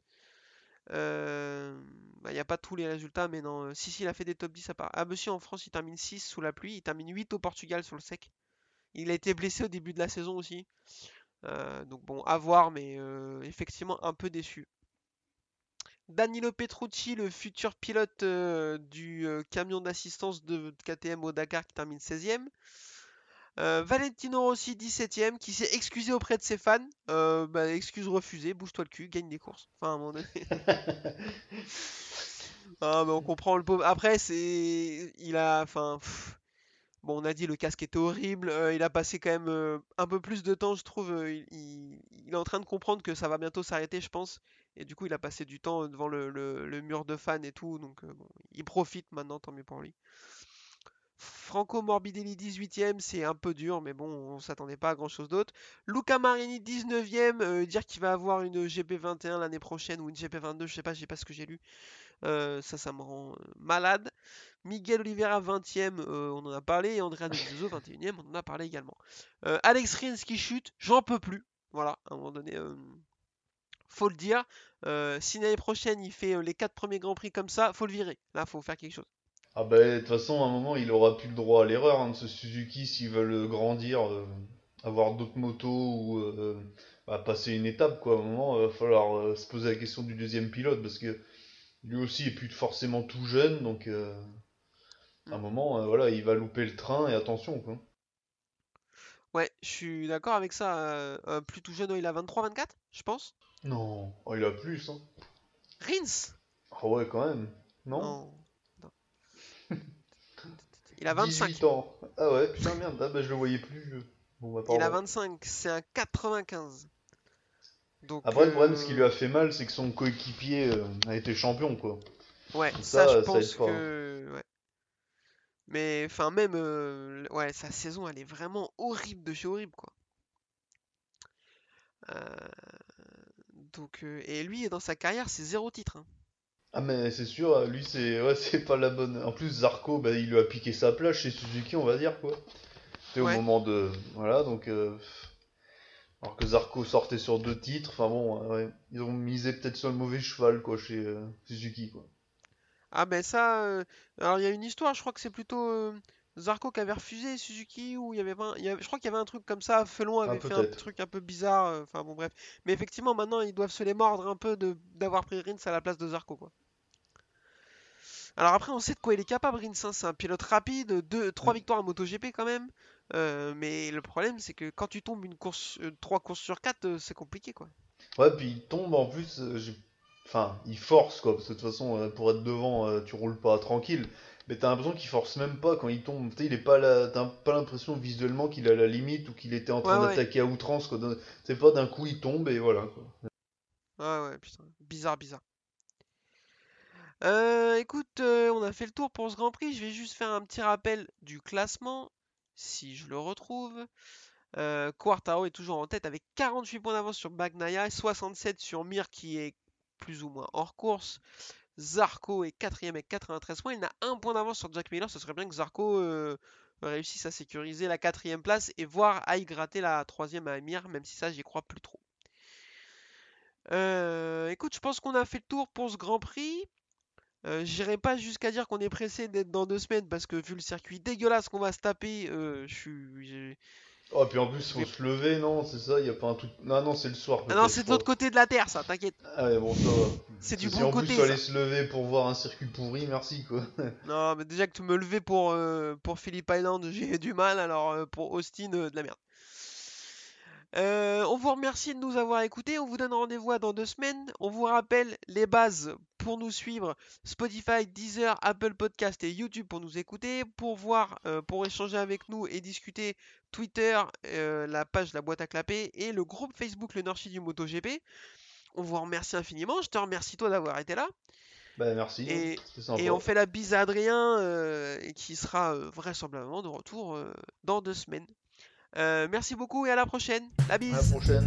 Bah, Il n'y a pas tous les résultats, mais non. Si, si, il a fait des top 10 à part. Ah, monsieur, en France, il termine 6 sous la pluie. Il termine 8 au Portugal sur le sec. Il a été blessé au début de la saison aussi. Euh, donc bon, à voir, mais euh, effectivement un peu déçu. Danilo Petrucci, le futur pilote euh, du camion d'assistance de KTM au Dakar qui termine 16ème. Euh, Valentino Rossi 17ème qui s'est excusé auprès de ses fans. Bah, excuse refusée, bouge-toi le cul, gagne des courses. Enfin à un moment donné. Ah, mais on comprend le pauvre. Après, c'est. Il a. Enfin. pff, Bon, on a dit le casque était horrible. euh, il a passé quand même euh, un peu plus de temps, je trouve. euh, il, est en train de comprendre que ça va bientôt s'arrêter, je pense. Et du coup, il a passé du temps devant le, mur de fans et tout. Donc, bon, il profite maintenant, tant mieux pour lui. Franco Morbidelli 18ème, c'est un peu dur, mais bon, on s'attendait pas à grand chose d'autre. Luca Marini 19ème, euh, dire qu'il va avoir une GP21 l'année prochaine ou une GP22, je sais pas, je sais pas ce que j'ai lu. Euh, ça, ça me rend euh, malade. Miguel Oliveira 20ème, euh, on en a parlé. Et Andrea Dovizioso 21ème, on en a parlé également. Alex Rins qui chute, j'en peux plus. Voilà, à un moment donné, euh, faut le dire. Si l'année prochaine il fait les 4 premiers grands prix comme ça, faut le virer. Là, faut faire quelque chose. Ah bah de toute façon, à un moment, il aura plus le droit à l'erreur hein, de ce Suzuki s'ils veulent grandir, avoir d'autres motos ou bah, passer une étape quoi. À un moment, il va falloir se poser la question du deuxième pilote parce que lui aussi est plus forcément tout jeune, donc euh, à un moment, euh, voilà, il va louper le train et attention quoi. Ouais, je suis d'accord avec ça. euh, plus tout jeune, il a 23-24, je pense. Non, oh, il a plus, hein. Rins Ah ouais, quand même. Non? Non. non. Il a 25. 18 ans. Ah ouais, putain, merde, ah bah, je le voyais plus. Bon, bah, Il a pardon. 25, c'est un 95. Donc, Après, le problème, ce qui euh, lui a fait mal, c'est que son coéquipier euh, a été champion, quoi. Ouais, ça, ça, je pense hein. que. Ouais. Mais, enfin, même. euh, Ouais, sa saison, elle est vraiment horrible de chez horrible, quoi. Euh, Donc, euh, et lui, dans sa carrière, c'est zéro titre. hein. Ah mais c'est sûr, lui c'est ouais, c'est pas la bonne. En plus Zarco, bah, il lui a piqué sa place chez Suzuki, on va dire quoi. C'était au moment de voilà donc euh, alors que Zarco sortait sur deux titres, enfin bon, euh, ouais, ils ont misé peut-être sur le mauvais cheval quoi chez euh, Suzuki quoi. Ah, ben ça. euh, Alors, il y a une histoire, je crois que c'est plutôt. euh, Zarco qui avait refusé Suzuki ou il y avait pas un- il y avait- je crois qu'il y avait un truc comme ça, Felon Ah, avait fait un truc un peu bizarre, enfin bon bref. Mais effectivement maintenant ils doivent se les mordre un peu d'avoir pris Rins à la place de Zarco quoi. Alors après on sait de quoi il est capable Rins, hein, c'est un pilote rapide, deux, trois victoires à MotoGP quand même. Euh, mais le problème c'est que quand tu tombes une course, euh, trois courses sur quatre, euh, c'est compliqué quoi. Ouais, puis il tombe en plus, enfin il force quoi, parce que de toute façon pour être devant, tu roules pas tranquille. mais t'as l'impression qu'il force même pas quand il tombe. Tu sais, il est pas là, t'as pas l'impression visuellement qu'il a la limite ou qu'il était en train Ouais, ouais. d'attaquer à outrance. quoi. C'est pas d'un coup il tombe et voilà. Quoi. Ouais, ouais, putain. Bizarre, bizarre. Euh, écoute, euh, on a fait le tour pour ce Grand Prix. Je vais juste faire un petit rappel du classement, si je le retrouve. Euh, Quartaro est toujours en tête avec 48 points d'avance sur Bagnaia et 67 sur Mir qui est plus ou moins hors course. Zarco est quatrième avec 93 points. Il n'a un point d'avance sur Jack Miller. Ce serait bien que Zarco euh, réussisse à sécuriser la quatrième place et voir aille gratter la troisième à Amir, même si ça j'y crois plus trop. Euh, écoute, je pense qu'on a fait le tour pour ce Grand Prix. Euh, J'irai pas jusqu'à dire qu'on est pressé d'être dans deux semaines parce que vu le circuit dégueulasse qu'on va se taper, euh, je suis. Oh, puis en plus, faut se lever, non C'est ça Il a pas un truc. Non, non, c'est le soir. Ah non, c'est de l'autre côté de la Terre, ça, t'inquiète. Ah, bon, ça. C'est du Si bon en plus, côté. ça. aller se lever pour voir un circuit pourri, merci quoi. Non, mais déjà que tu me lever pour, euh, pour Phillip Island, j'ai du mal, alors euh, pour Austin, euh, de la merde. On vous remercie de nous avoir écoutés, on vous donne rendez-vous dans deux semaines. On vous rappelle les bases pour nous suivre Spotify, Deezer, Apple Podcast et YouTube pour nous écouter, pour voir, euh, pour échanger avec nous et discuter Twitter, euh, la page La Boîte à Clapper et le groupe Facebook Le Nord du MotoGP. On vous remercie infiniment, je te remercie toi d'avoir été là. Bah, merci. Et- on fait la bise à Adrien, euh, qui sera vraisemblablement de retour dans deux semaines. Merci beaucoup et à la prochaine. La À la bise. prochaine.